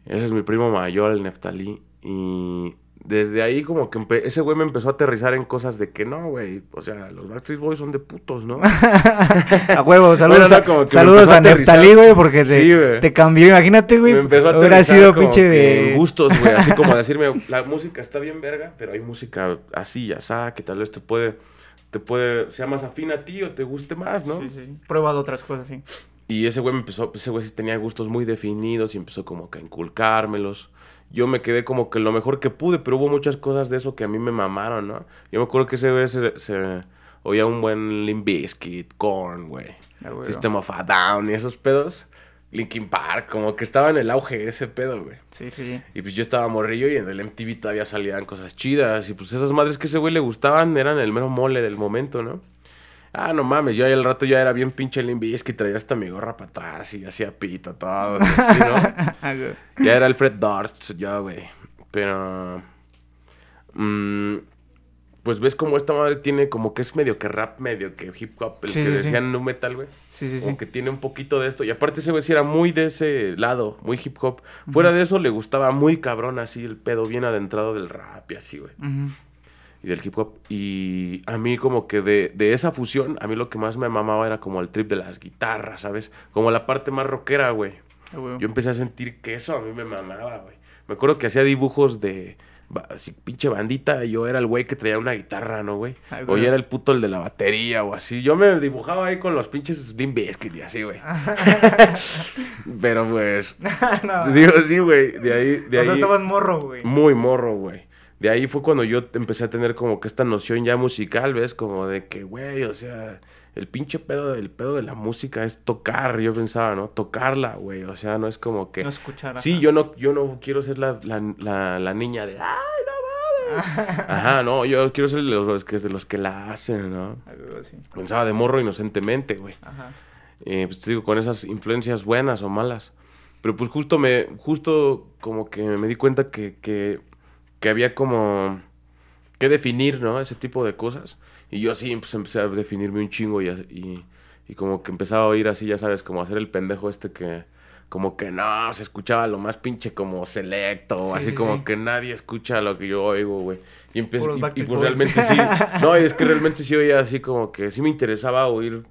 Ese es mi primo mayor, el Neftalí. Y desde ahí como que ese güey me empezó a aterrizar en cosas de que no, güey. O sea, los Backstreet Boys son de putos, ¿no? A huevo, saludos, Bueno, no, saludos a a. Neftalí, güey, porque te, Sí, te cambió. Imagínate, güey. me empezó a Hubiera aterrizar sido pinche de. en gustos, güey. Así como decirme, la música está bien verga, pero hay música así, ya sabes, que tal vez te puede, te puede, sea más afín a ti o te guste más, ¿no? Sí, sí, sí. Prueba de otras cosas, sí. Y ese güey me empezó, ese güey sí tenía gustos muy definidos y empezó como que a inculcármelos. Yo me quedé como que lo mejor que pude, pero hubo muchas cosas de eso que a mí me mamaron, ¿no? Yo me acuerdo que ese güey se, se oía un buen Limp Bizkit, Korn, güey. Ah, güey. System of a Down y esos pedos. Linkin Park, como que estaba en el auge ese pedo, güey. Sí, sí. Y pues yo estaba morrillo y en el MTV todavía salían cosas chidas. Y pues esas madres que ese güey le gustaban eran el mero mole del momento, ¿no? Ah, no mames, yo ahí al rato ya era bien pinche Limbisk y traía hasta mi gorra para atrás y hacía pito todo, así, ¿no? Ya era el Fred Durst, yo, güey. Pero... mm, pues ves como esta madre tiene como que es medio que rap, medio que hip hop, el Sí, que sí, sí. decían nu metal, güey. Sí, sí, Como sí. que tiene un poquito de esto. Y aparte ese güey sí era muy de ese lado, muy hip hop. Fuera de eso le gustaba muy cabrón así el pedo bien adentrado del rap y así, güey. Ujú. Y del hip hop. Y a mí como que de, de esa fusión, a mí lo que más me mamaba era como el trip de las guitarras, ¿sabes? Como la parte más rockera, güey. Ah. Yo empecé a sentir que eso a mí me mamaba, güey. Me acuerdo que hacía dibujos de así, pinche bandita yo era el güey que traía una guitarra, ¿no, güey? Ay, O yo era el puto el de la batería o así. Yo me dibujaba ahí con los pinches Limp Bizkit y así, güey. Pero pues, No. digo, sí, güey. De ahí, de o ahí. sea, estabas morro, güey. Muy morro, güey. De ahí fue cuando yo empecé a tener como que esta noción ya musical, ¿ves? Como de que, güey, o sea, el pinche pedo del pedo de la música es tocar, yo pensaba, ¿no? Tocarla, güey. O sea, no es como que... No escuchar. Sí, yo no, yo no quiero ser la, la, la, la niña de, ay, no mames. Ajá, no, yo quiero ser de los, los que, de los que la hacen, ¿no? Ah, güey, sí. Pensaba de morro inocentemente, güey. Ajá. Eh, pues te digo, con esas influencias buenas o malas. Pero pues justo me, justo como que me di cuenta que, que, que había como que definir, ¿no? Ese tipo de cosas. Y yo así pues empecé a definirme un chingo y, y, y como que empezaba a oír así, ya sabes, como hacer el pendejo este que como que no, se escuchaba lo más pinche como selecto, Sí, así sí, como sí. que nadie escucha lo que yo oigo, güey. Y, empecé, y- y, pues realmente sí. No, y es que realmente sí oía así como que sí me interesaba oír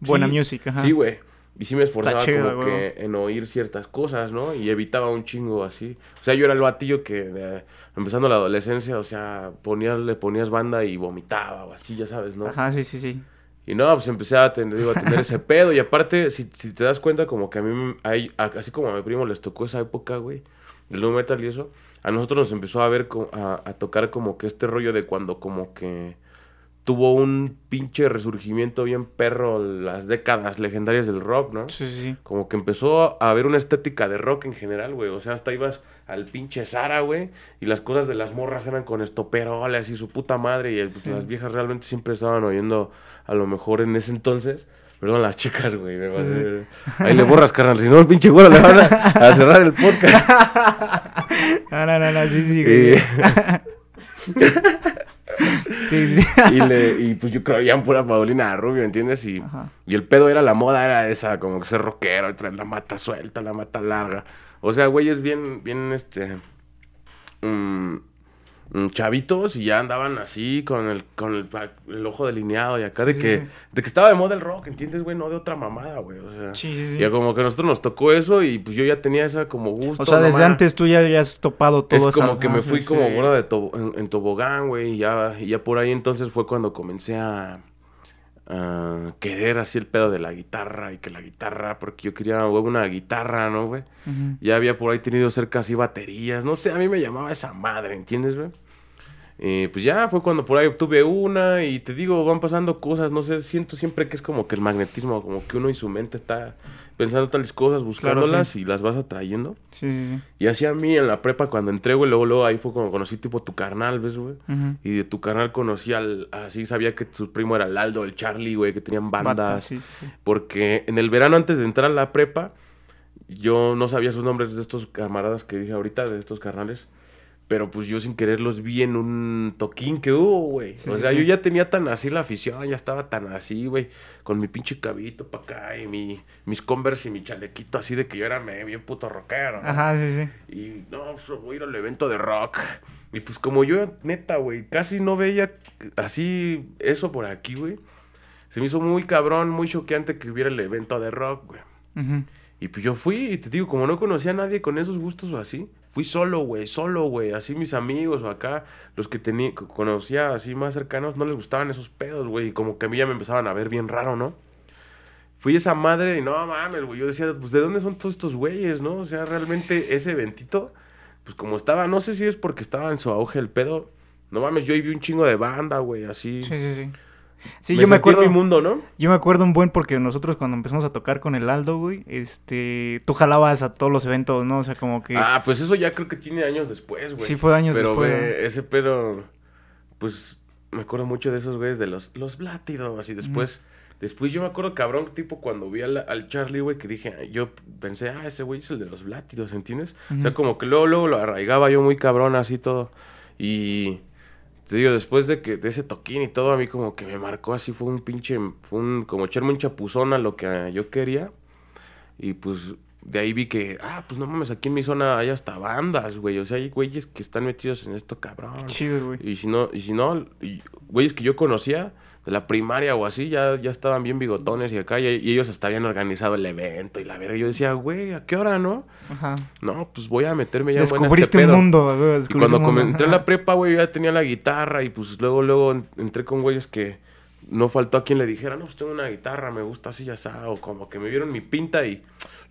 Buena música, ajá. Sí, güey. Y sí me esforzaba chido, como que en oír ciertas cosas, ¿no? Y evitaba un chingo así. O sea, yo era el batillo que de- empezando la adolescencia, o sea, ponías, le ponías banda y vomitaba o así, ya sabes, ¿no? Ajá, sí, sí, sí. Y no, pues empecé a tener, digo, a tener ese pedo. Y aparte, si, si te das cuenta, como que a mí, hay, a- así como a mi primo les tocó esa época, güey, del nu metal y eso, a nosotros nos empezó a ver, a, a tocar como que este rollo de cuando como que tuvo un pinche resurgimiento bien perro las décadas legendarias del rock, ¿no? Sí, sí. Como que empezó a haber una estética de rock en general, güey. O sea, hasta ibas al pinche Sara, güey. Y las cosas de las morras eran con estoperoles y su puta madre. Y pues, Sí. las viejas realmente siempre estaban oyendo, a lo mejor en ese entonces. Perdón, las chicas, güey. me va a hacer- Ahí le borras, carnal. Si no, el pinche güero le van a, a cerrar el podcast. No, no, no, no, sí, sí, Y. Sí, sí. y, le- y, pues yo creo que pura Paulina Rubio, ¿entiendes? Y, Ajá. y el pedo era la moda, era esa, como que ser rockero, y traer la mata suelta, la mata larga. O sea, güeyes bien, bien, este, mm, chavitos y ya andaban así con el, con el, el ojo delineado y acá Sí, de que, sí. de que estaba de moda el rock, ¿entiendes, güey? No de otra mamada, güey. O sea, Sí, ya como que a nosotros nos tocó eso y pues yo ya tenía esa como gusto. O sea, desde antes tú ya habías topado todo Es esa- como que me fui como bola de tobo- en, en tobogán, güey, y ya, y ya por ahí entonces fue cuando comencé a, a querer así el pedo de la guitarra y que la guitarra, porque yo quería güey, una guitarra, ¿no, güey? Ya había por ahí tenido cerca así baterías, no sé, a mí me llamaba esa madre, ¿entiendes, güey? Eh, pues ya fue cuando por ahí obtuve una y te digo, van pasando cosas, no sé, siento siempre que es como que el magnetismo, como que uno y su mente está pensando tales cosas, buscándolas sí. y las vas atrayendo. Sí, sí, sí. Y así a mí en la prepa cuando entré, güey, luego, luego ahí fue cuando conocí tipo tu carnal, ¿ves, güey? Y de tu carnal conocí al, así sabía que su primo era el Aldo, el Charlie, güey, que tenían bandas. Bata, sí, sí, sí. Porque en el verano antes de entrar a la prepa, yo no sabía sus nombres de estos camaradas que dije ahorita, de estos carnales. Pero pues yo sin querer los vi en un toquín que hubo, güey. Sí, o sea, sí. yo ya tenía tan así la afición, ya estaba tan así, güey. Con mi pinche cabito para acá y mi, mis Converse y mi chalequito así de que yo era me- bien puto rockero. ¿no? Ajá, sí, sí. Y no, pues, voy a ir al evento de rock. Y pues como yo, neta, güey, casi no veía así eso por aquí, güey. Se me hizo muy cabrón, muy choqueante que hubiera el evento de rock, güey. Ujú. Y pues yo fui, y te digo, como no conocía a nadie con esos gustos o así, fui solo, güey, solo, güey. Así mis amigos o acá, los que tenía, conocía así más cercanos, no les gustaban esos pedos, güey. Y como que a mí ya me empezaban a ver bien raro, ¿no? Fui esa madre y no mames, güey. Yo decía, pues, ¿de dónde son todos estos güeyes, no? O sea, realmente ese eventito, pues como estaba, no sé si es porque estaba en su auge el pedo. No mames, yo ahí vi un chingo de banda, güey, así. Sí, sí, sí. Sí, me yo me acuerdo. mi mundo, ¿no? Yo me acuerdo un buen porque nosotros cuando empezamos a tocar con el Aldo, güey, este, tú jalabas a todos los eventos, ¿no? O sea, como que Ah, pues eso ya creo que tiene años después, güey. sí fue años Pero, después. güey, ese pedo, pues, me acuerdo mucho de esos güeyes de los, los Blátidos. Y después, después yo me acuerdo, cabrón, tipo cuando vi al, al Charlie, güey, que dije, yo pensé, ah, ese güey es el de los Blátidos, ¿entiendes? O sea, como que luego, luego lo arraigaba yo muy cabrón, así todo. Y te digo, después de que de ese toquín y todo, a mí como que me marcó así, fue un pinche, fue un, como echarme un chapuzón a lo que yo quería. Y pues de ahí vi que, ah, pues no mames, aquí en mi zona hay hasta bandas, güey. O sea, hay güeyes que están metidos en esto, cabrón. Qué chido, güey. Y si no, y si no, y güeyes que yo conocía de la primaria o así, ya, ya estaban bien bigotones y acá, y, y ellos hasta habían organizado el evento y la verga. Yo decía, güey, ¿a qué hora, no? Ajá. No, pues voy a meterme ya en este Descubriste un mundo, güey. Y descubriste cuando un mundo, come- entré a ajá. la prepa, güey, yo ya tenía la guitarra y pues luego, luego en- entré con güeyes que no faltó a quien le dijera, no, pues tengo una guitarra, me gusta así, ya está, o como que me vieron mi pinta y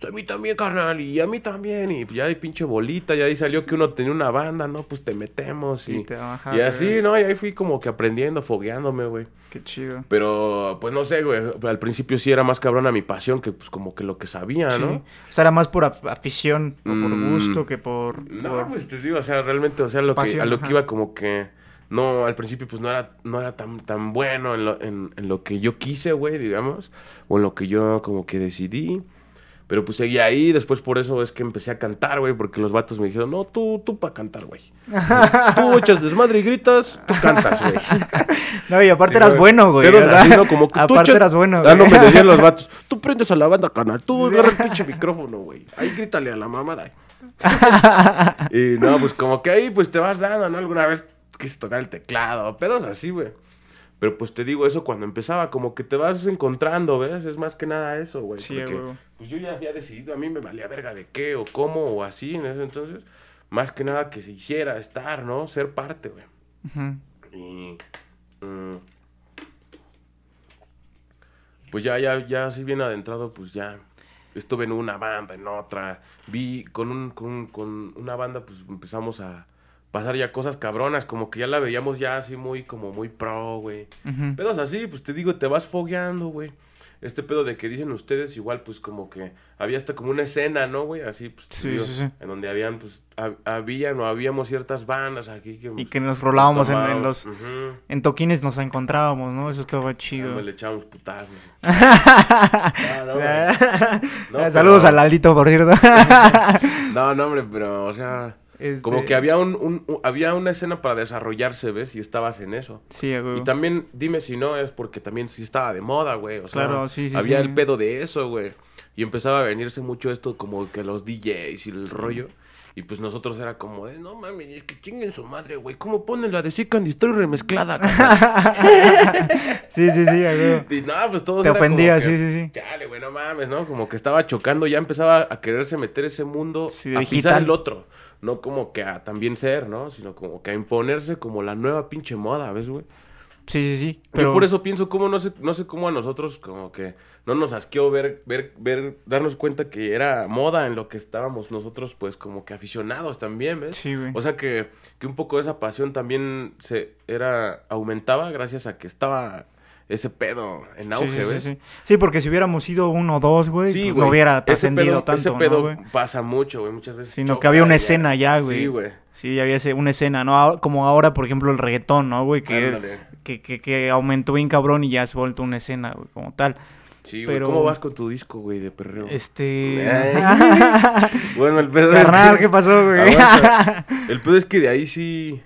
a mí también, carnal, y a mí también, y ya hay pinche bolita, ya ahí salió que uno tenía una banda, no, pues te metemos y, Y te- ajá, y así. ¿no? Y ahí fui como que aprendiendo, fogueándome, güey. Qué chido. Pero, pues no sé, güey, al principio sí era más cabrón a mi pasión que pues como que lo que sabía, Sí. ¿no? O sea, era más por af- afición o por Mm. gusto que por... No, por- pues te digo, o sea, realmente, o sea, lo que, a lo ajá. que iba como que no, al principio pues no era, no era tan, tan bueno en lo, en, en lo que yo quise, güey, digamos, o en lo que yo como que decidí. Pero pues seguía ahí, después por eso es que empecé a cantar, güey, porque los vatos me dijeron, no, tú, tú para cantar, güey. tú echas desmadre y gritas, tú cantas, güey. No, y aparte Sí, eras güey. bueno, güey. ¿no? Como que tú aparte echa- eras bueno, Ah, no, güey. me decían los vatos, tú prendes a la banda, canal, tú agarra el pinche micrófono, güey. Ahí grítale a la mamada. y no, pues como que ahí pues te vas dando, ¿no? Alguna vez quise tocar el teclado, pedos así, güey. Pero pues te digo eso cuando empezaba, como que te vas encontrando, ¿ves? Es más que nada eso, güey. Sí, porque, güey. Pues yo ya había decidido, a mí me valía verga de qué o cómo o así en ese entonces. Más que nada que se hiciera estar, ¿no? Ser parte, güey. Y. mm, pues ya, ya, ya, así bien adentrado, pues ya. Estuve en una banda, en otra. Vi con, un, con, con una banda, pues empezamos a. pasar ya cosas cabronas, como que ya la veíamos ya así muy, como muy pro, güey. Ujú. Pedos así, pues te digo, te vas fogueando, güey. Este pedo de que dicen ustedes, igual, pues como que había hasta como una escena, ¿no, güey? Así, pues, Sí, digo, sí, sí. en donde habían, pues, hab- habían o habíamos ciertas bandas aquí que... Y pues, que nos rolábamos en, en los... En toquines nos encontrábamos, ¿no? Eso estaba chido. donde le echábamos putazos. Ah, no, güey. No, Saludos pero- al Aldito, por cierto. No, no, hombre, pero, o sea... Este, Como que había un, un- un- había una escena para desarrollarse, ¿ves? Y estabas en eso. Sí, huevo. Y también, dime si no, es porque también sí estaba de moda, güey. O sea, Claro, sí, sí, había sí. el pedo de eso, güey. Y empezaba a venirse mucho esto como que los DJs y el rollo. Y pues nosotros era como, de, no mames, es que chinguen su madre, güey. ¿Cómo ponen la de Sick and Destroy remezclada? carnal?" Sí, sí, sí, a huevo. y no, pues todos Te ofendía, sí, sí, sí. Chale, güey, no mames, ¿no? Como que estaba chocando, ya empezaba a quererse meter ese mundo Sí, a digital. pisar el otro. No como que a también ser, ¿no? Sino como que a imponerse como la nueva pinche moda, ¿ves, güey? Sí, sí, sí. Yo por eso pienso cómo no sé, no sé cómo a nosotros como que no nos asqueó ver, ver, ver, darnos cuenta que era moda en lo que estábamos nosotros pues como que aficionados también, ¿ves? Sí, güey. O sea que, que un poco esa pasión también se era, aumentaba gracias a que estaba ese pedo en auge, sí, sí, ¿ves? sí. Sí, porque si hubiéramos sido uno o dos, güey, Sí, pues no hubiera trascendido tanto, Ese ¿no, pedo güey? pasa mucho, güey, muchas veces. Sino que había una escena ya, güey. Sí, güey. Sí, había una escena, ¿no? Ahora- Como ahora, por ejemplo, el reggaetón, ¿no, güey? Que, que, que, que aumentó bien cabrón y ya se ha vuelto una escena, güey, como tal. Sí, güey. Pero- ¿Cómo vas con tu disco, güey, de perreo? Este... Bueno, el pedo es Carnal, que- ¿qué pasó, güey? Aguanta. El pedo es que de ahí sí.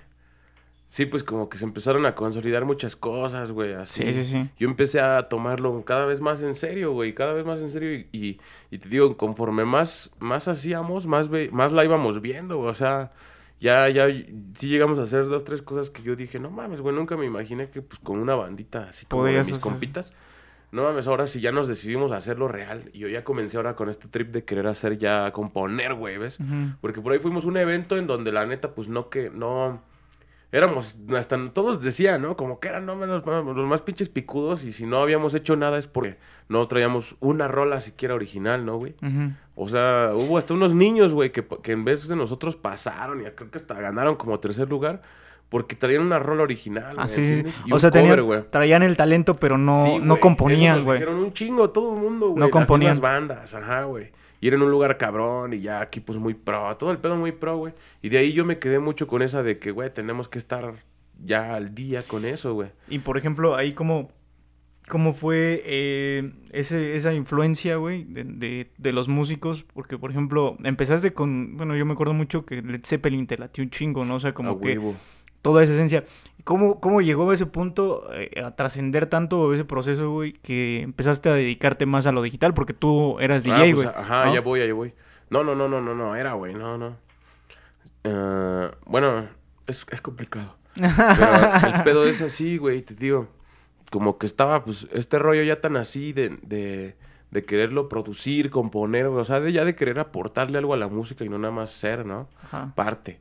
Sí, pues como que se empezaron a consolidar muchas cosas, güey. Así. Sí, sí, sí. Yo empecé a tomarlo cada vez más en serio, güey. Cada vez más en serio. Y, y, y te digo, conforme más, más hacíamos, más, ve- más la íbamos viendo, güey. O sea, ya, ya, sí llegamos a hacer dos, tres cosas que yo dije, no mames, güey. Nunca me imaginé que pues con una bandita así como de mis hacer- compitas. No mames, ahora sí ya nos decidimos a hacerlo real. Y yo ya comencé ahora con este trip de querer hacer ya componer, güey, ¿ves? Porque por ahí fuimos a un evento en donde la neta, pues no que, no. Éramos, hasta todos decían, ¿no? Como que eran no, los, más- los más pinches picudos y si no habíamos hecho nada es porque no traíamos una rola siquiera original, ¿no, güey? O sea, hubo hasta unos niños, güey, que, que en vez de nosotros pasaron y creo que hasta ganaron como tercer lugar porque traían una rola original. Ah, güey, sí, O sea, tenían, cover, güey. traían el talento, pero no, Sí, no componían, güey. dijeron un chingo, todo el mundo, güey. No las componían. mismas bandas, ajá, güey. Y era en un lugar cabrón y ya aquí pues muy pro, todo el pedo muy pro, güey. Y de ahí yo me quedé mucho con esa de que, güey, tenemos que estar ya al día con eso, güey. Y por ejemplo, ahí cómo, cómo fue eh, ese, esa influencia, güey, de, de, de los músicos. Porque, por ejemplo, empezaste con, bueno, yo me acuerdo mucho que Led Zeppelin te latió un chingo, ¿no? O sea, como A que huevo. Toda esa esencia. ¿Cómo, cómo llegó a ese punto, eh, a trascender tanto ese proceso, güey, que empezaste a dedicarte más a lo digital? Porque tú eras Ah, DJ, pues, güey. ajá, ¿no? ya voy, ya voy. No, no, no, no, no, no, era, güey, no, no. Eh, bueno, es, es complicado. Pero el pedo es así, güey, te digo. Como que estaba, pues, este rollo ya tan así de, de, de quererlo producir, componer, o sea, de ya de querer aportarle algo a la música y no nada más ser, ¿no? Ajá. Parte.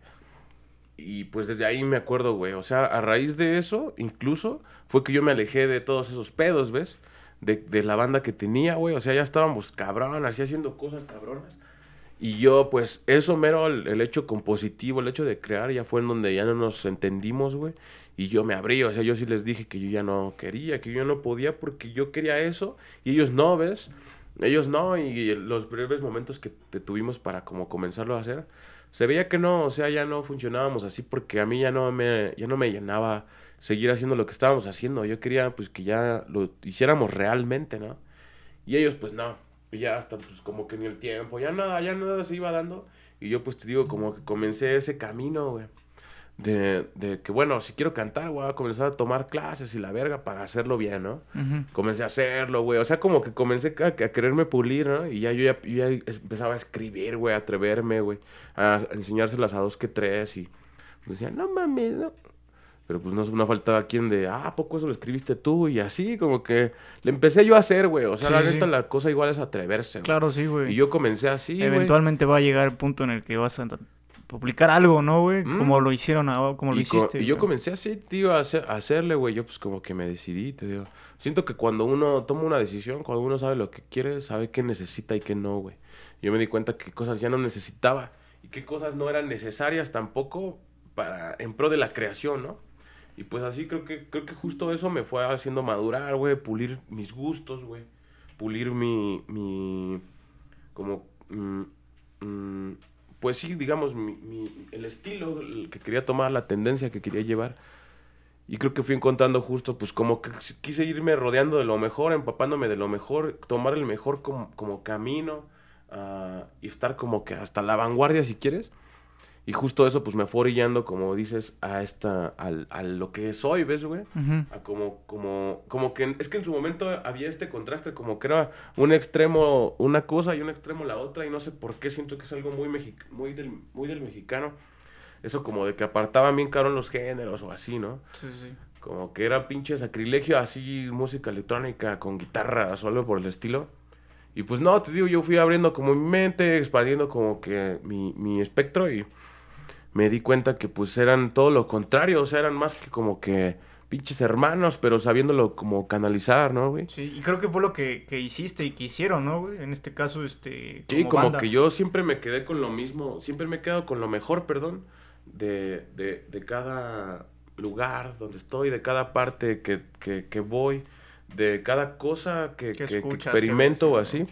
Y pues desde ahí me acuerdo, güey. O sea, a raíz de eso, incluso, fue que yo me alejé de todos esos pedos, ¿ves? De, de la banda que tenía, güey. O sea, ya estábamos cabrón, así haciendo cosas cabronas. Y yo, pues, eso mero, el, el hecho compositivo, el hecho de crear, ya fue en donde ya no nos entendimos, güey. Y yo me abrí, o sea, yo sí les dije que yo ya no quería, que yo no podía porque yo quería eso. Y ellos no, ¿ves? Ellos no, y los breves momentos que te tuvimos para como comenzarlo a hacer, se veía que no, o sea, ya no funcionábamos así porque a mí ya no me, ya no me llenaba seguir haciendo lo que estábamos haciendo. Yo quería, pues, que ya lo hiciéramos realmente, ¿no? Y ellos, pues, no. Y ya hasta, pues, como que ni el tiempo, ya nada, ya nada se iba dando. Y yo, pues, te digo, como que comencé ese camino, güey. De, de que, bueno, si quiero cantar, voy a comenzar a tomar clases y la verga para hacerlo bien, ¿no? Comencé a hacerlo, güey. O sea, como que comencé a, a quererme pulir, ¿no? Y ya yo ya, yo ya empezaba a escribir, güey, a atreverme, güey. A enseñárselas a dos que tres. Y decía, no mames, no. Pero pues no, no faltaba quien de, ah, ¿a poco eso lo escribiste tú? Y así, como que le empecé yo a hacer, güey. O sea, Sí, la neta, sí. la cosa igual es atreverse. Claro, sí, güey. Y yo comencé así. Eventualmente va a llegar el punto en el que vas a publicar algo, ¿no, güey? Mm. Como lo hicieron ahora, como lo y, co- hiciste. y yo comencé así, tío, a, hacer- a hacerle, güey. Yo pues como que me decidí, te digo. Siento que cuando uno toma una decisión, cuando uno sabe lo que quiere, sabe qué necesita y qué no, güey. Yo me di cuenta que cosas ya no necesitaba y qué cosas no eran necesarias tampoco para, en pro de la creación, ¿no? Y pues así creo que, creo que justo eso me fue haciendo madurar, güey, pulir mis gustos, güey, pulir mi, mi, como, mm, mm, pues sí, digamos, mi, mi- el estilo el que quería tomar, la tendencia que quería llevar. Y creo que fui encontrando justo, pues como que quise irme rodeando de lo mejor, empapándome de lo mejor, tomar el mejor como, como camino ah, y estar como que hasta la vanguardia si quieres. Y justo eso pues me fue orillando, como dices, a esta, al, a lo que soy, ¿ves, güey? A como, como, como que, es que en su momento había este contraste, como que era un extremo una cosa y un extremo la otra, y no sé por qué siento que es algo muy, mexi- muy, del, muy del mexicano. Eso como de que apartaban bien cabrón los géneros o así, ¿no? Sí, sí. Como que era pinche sacrilegio así, música electrónica con guitarras o algo por el estilo. Y pues no, te digo, yo fui abriendo como mi mente, expandiendo como que mi, mi espectro y me di cuenta que pues eran todo lo contrario, o sea, eran más que como que pinches hermanos, pero sabiéndolo como canalizar, ¿no, güey? Sí, y creo que fue lo que, que hiciste y que hicieron, ¿no, güey? En este caso, este. Sí, como banda. que yo siempre me quedé con lo mismo, siempre me he quedado con lo mejor, perdón, de, de, de cada lugar donde estoy, de cada parte que, que, que voy, de cada cosa que, Que escuchas, experimento o así.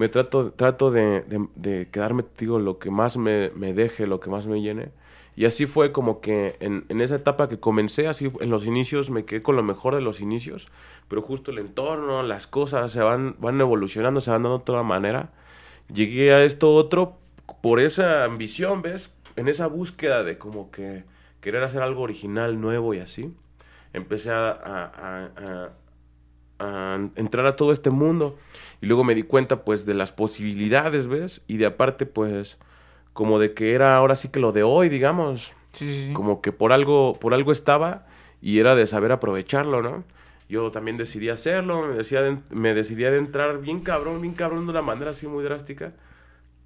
Me trato, trato de, de, de quedarme, digo, lo que más me, me deje, lo que más me llene. Y así fue como que en, en esa etapa que comencé, así en los inicios me quedé con lo mejor de los inicios, pero justo el entorno, las cosas se van, van evolucionando, se van dando de otra manera. Llegué a esto otro por esa ambición, ¿ves? En esa búsqueda de como que querer hacer algo original, nuevo y así. Empecé a- a- a- a entrar a todo este mundo y luego me di cuenta pues de las posibilidades, ¿ves? Y de aparte pues como de que era ahora sí que lo de hoy, digamos, Sí, sí, sí. como que por algo, por algo estaba y era de saber aprovecharlo, ¿no? Yo también decidí hacerlo, me, decía de- me decidí a entrar bien cabrón, bien cabrón de una manera así muy drástica,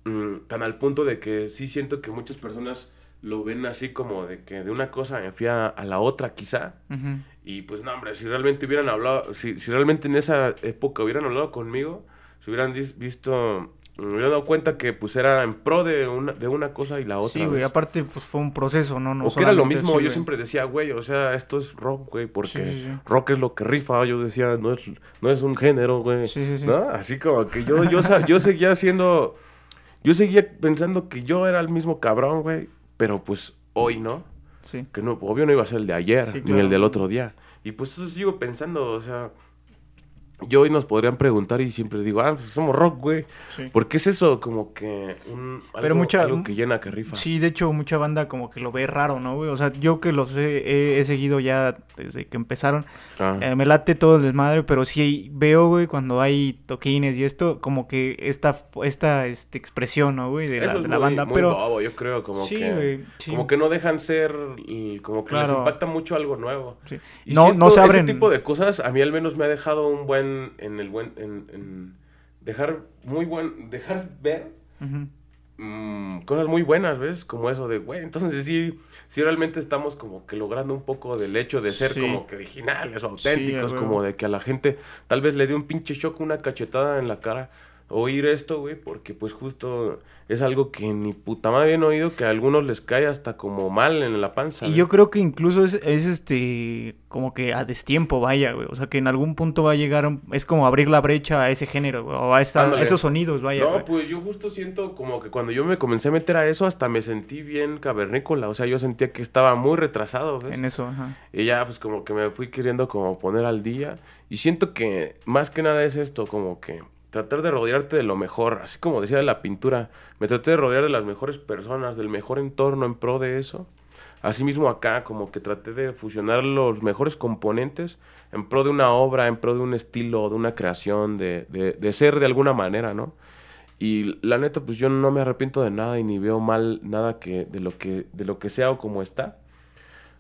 Mm, tan al punto de que sí siento que muchas personas lo ven así como de que de una cosa me fui a, a la otra quizá, Ujú. y pues no, hombre, si realmente hubieran hablado, si, si realmente en esa época hubieran hablado conmigo, se hubieran visto, me hubieran dado cuenta que pues era en pro de una, de una cosa y la otra. Sí, güey, aparte, pues fue un proceso, ¿no? no o que era lo mismo, así, yo güey. siempre decía, güey, o sea, esto es rock, güey, porque Sí, sí, sí. rock es lo que rifa, yo decía, no es, no es un género, güey. Sí, sí, sí. ¿No? Así como que yo, yo, yo seguía siendo, yo seguía pensando que yo era el mismo cabrón, güey, pero pues hoy, ¿no? Sí. Que no, obvio no iba a ser el de ayer, Sí, ni el del otro día. Y pues eso sigo pensando, o sea, yo hoy nos podrían preguntar y siempre digo, ah, pues somos rock, güey. Sí. Porque es eso, como que un, algo, Pero mucha- algo que llena, que rifa. Sí, de hecho, mucha banda como que lo ve raro, ¿no, güey? O sea, yo que los he, he- he seguido ya desde que empezaron, Ah. eh, me late todo el desmadre, pero sí veo, güey, cuando hay toquines y esto, como que esta, esta este, expresión, ¿no, güey? De la, Eso es de la muy- banda, muy pero... bobo, yo creo, como sí, que... güey, sí. Como que no dejan ser, como que les impacta mucho algo nuevo. sí. Y No, siento no se abren... Ese tipo de cosas a mí al menos me ha dejado un buen, en el buen, en, en dejar muy buen, dejar ver mm, cosas muy buenas, ¿ves? Como eso de, güey, entonces sí, sí realmente estamos como que logrando un poco del hecho de ser Sí. como que originales o auténticos, como de que a la gente tal vez le dé un pinche shock, una cachetada en la cara oír esto, güey, porque pues justo es algo que ni puta madre bien oído que a algunos les cae hasta como mal en la panza. Y güey. yo creo que incluso es, es este como que a destiempo vaya, güey. O sea que en algún punto va a llegar, un- es como abrir la brecha a ese género, güey, o a, esta- a Ándale. esos sonidos, vaya. No, güey. pues yo justo siento como que cuando yo me comencé a meter a eso, hasta me sentí bien cavernícola. O sea, yo sentía que estaba muy retrasado, ¿ves? En eso, ajá. Y ya, pues como que me fui queriendo como poner al día. Y siento que más que nada es esto, como que tratar de rodearte de lo mejor. Así como decía de la pintura, me traté de rodear de las mejores personas, del mejor entorno en pro de eso. Asimismo acá, como que traté de fusionar los mejores componentes en pro de una obra, en pro de un estilo, de una creación, de, de, ser de alguna manera, ¿no? Y la neta, pues yo no me arrepiento de nada y ni veo mal nada que de lo que, de lo que sea o como está.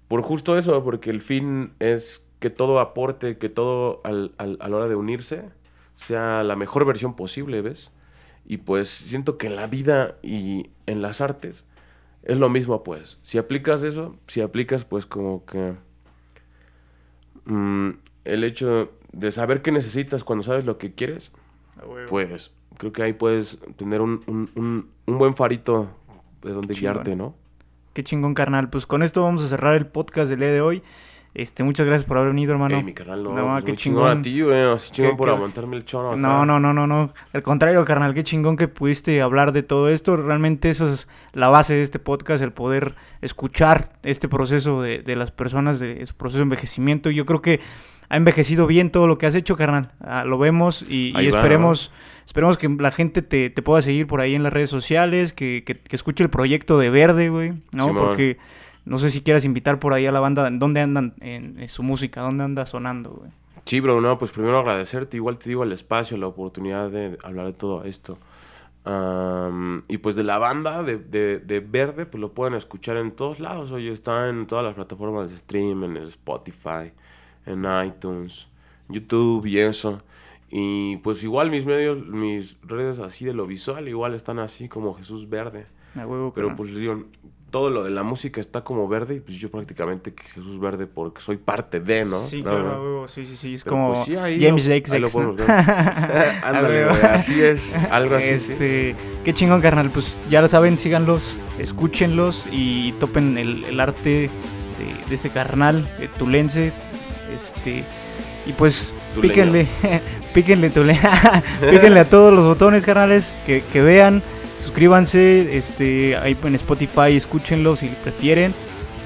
Por justo eso, porque el fin es que todo aporte, que todo al, al- a la hora de unirse sea la mejor versión posible, ¿ves? Y pues siento que en la vida y en las artes es lo mismo, pues. Si aplicas eso, si aplicas pues como que mm, el hecho de saber qué necesitas cuando sabes lo que quieres, pues creo que ahí puedes tener un, un- un- un buen farito de donde guiarte, ¿no? Qué chingón, carnal. Pues con esto vamos a cerrar el podcast del día de hoy. Este, muchas gracias por haber venido, hermano. Ey, mi carnal, no, No, pues qué muy chingón a ti, güey. Así chingón Qué- por qué- aguantarme el choro. No, no, no, no, no. Al contrario, carnal, qué chingón que pudiste hablar de todo esto. Realmente eso es la base de este podcast, el poder escuchar este proceso de, de las personas, de su proceso de envejecimiento. Y yo creo que ha envejecido bien todo lo que has hecho, carnal. Ah, lo vemos y, y Ahí va, esperemos, esperemos que la gente te, te pueda seguir por ahí en las redes sociales, que, que, que escuche el proyecto de Verde, güey. ¿no? Simón. Porque no sé si quieras invitar por ahí a la banda, ¿dónde andan en, en su música? ¿Dónde anda sonando, güey? Sí, bro, no, pues primero agradecerte, igual te digo el espacio, la oportunidad de hablar de todo esto. Am, y pues de la banda de, de, de Verde, pues lo pueden escuchar en todos lados. Oye, está en todas las plataformas de stream, en el Spotify, en iTunes, YouTube y eso. Y pues igual mis medios, mis redes así de lo visual, igual están así como Jesús Verde. Huevo, Pero pues digo, todo lo de la música está como verde y pues yo prácticamente que Jesús Verde porque soy parte de, ¿no? Sí, claro, no. sí, sí, sí, es Pero, como pues, sí, ahí James lo ¿no? Ándale, güey, así es, algo así. sí. Este, qué chingón, carnal, pues ya lo saben, síganlos, escúchenlos y topen el, el arte de, de este carnal, de tulense, este, y pues Tuleño. píquenle, píquenle, píquenle a todos los botones, carnales, que, que vean, suscríbanse, este, ahí en Spotify, escúchenlos si prefieren,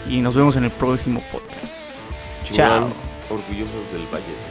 y nos vemos en el próximo podcast. Chao. Orgullosos del Valle.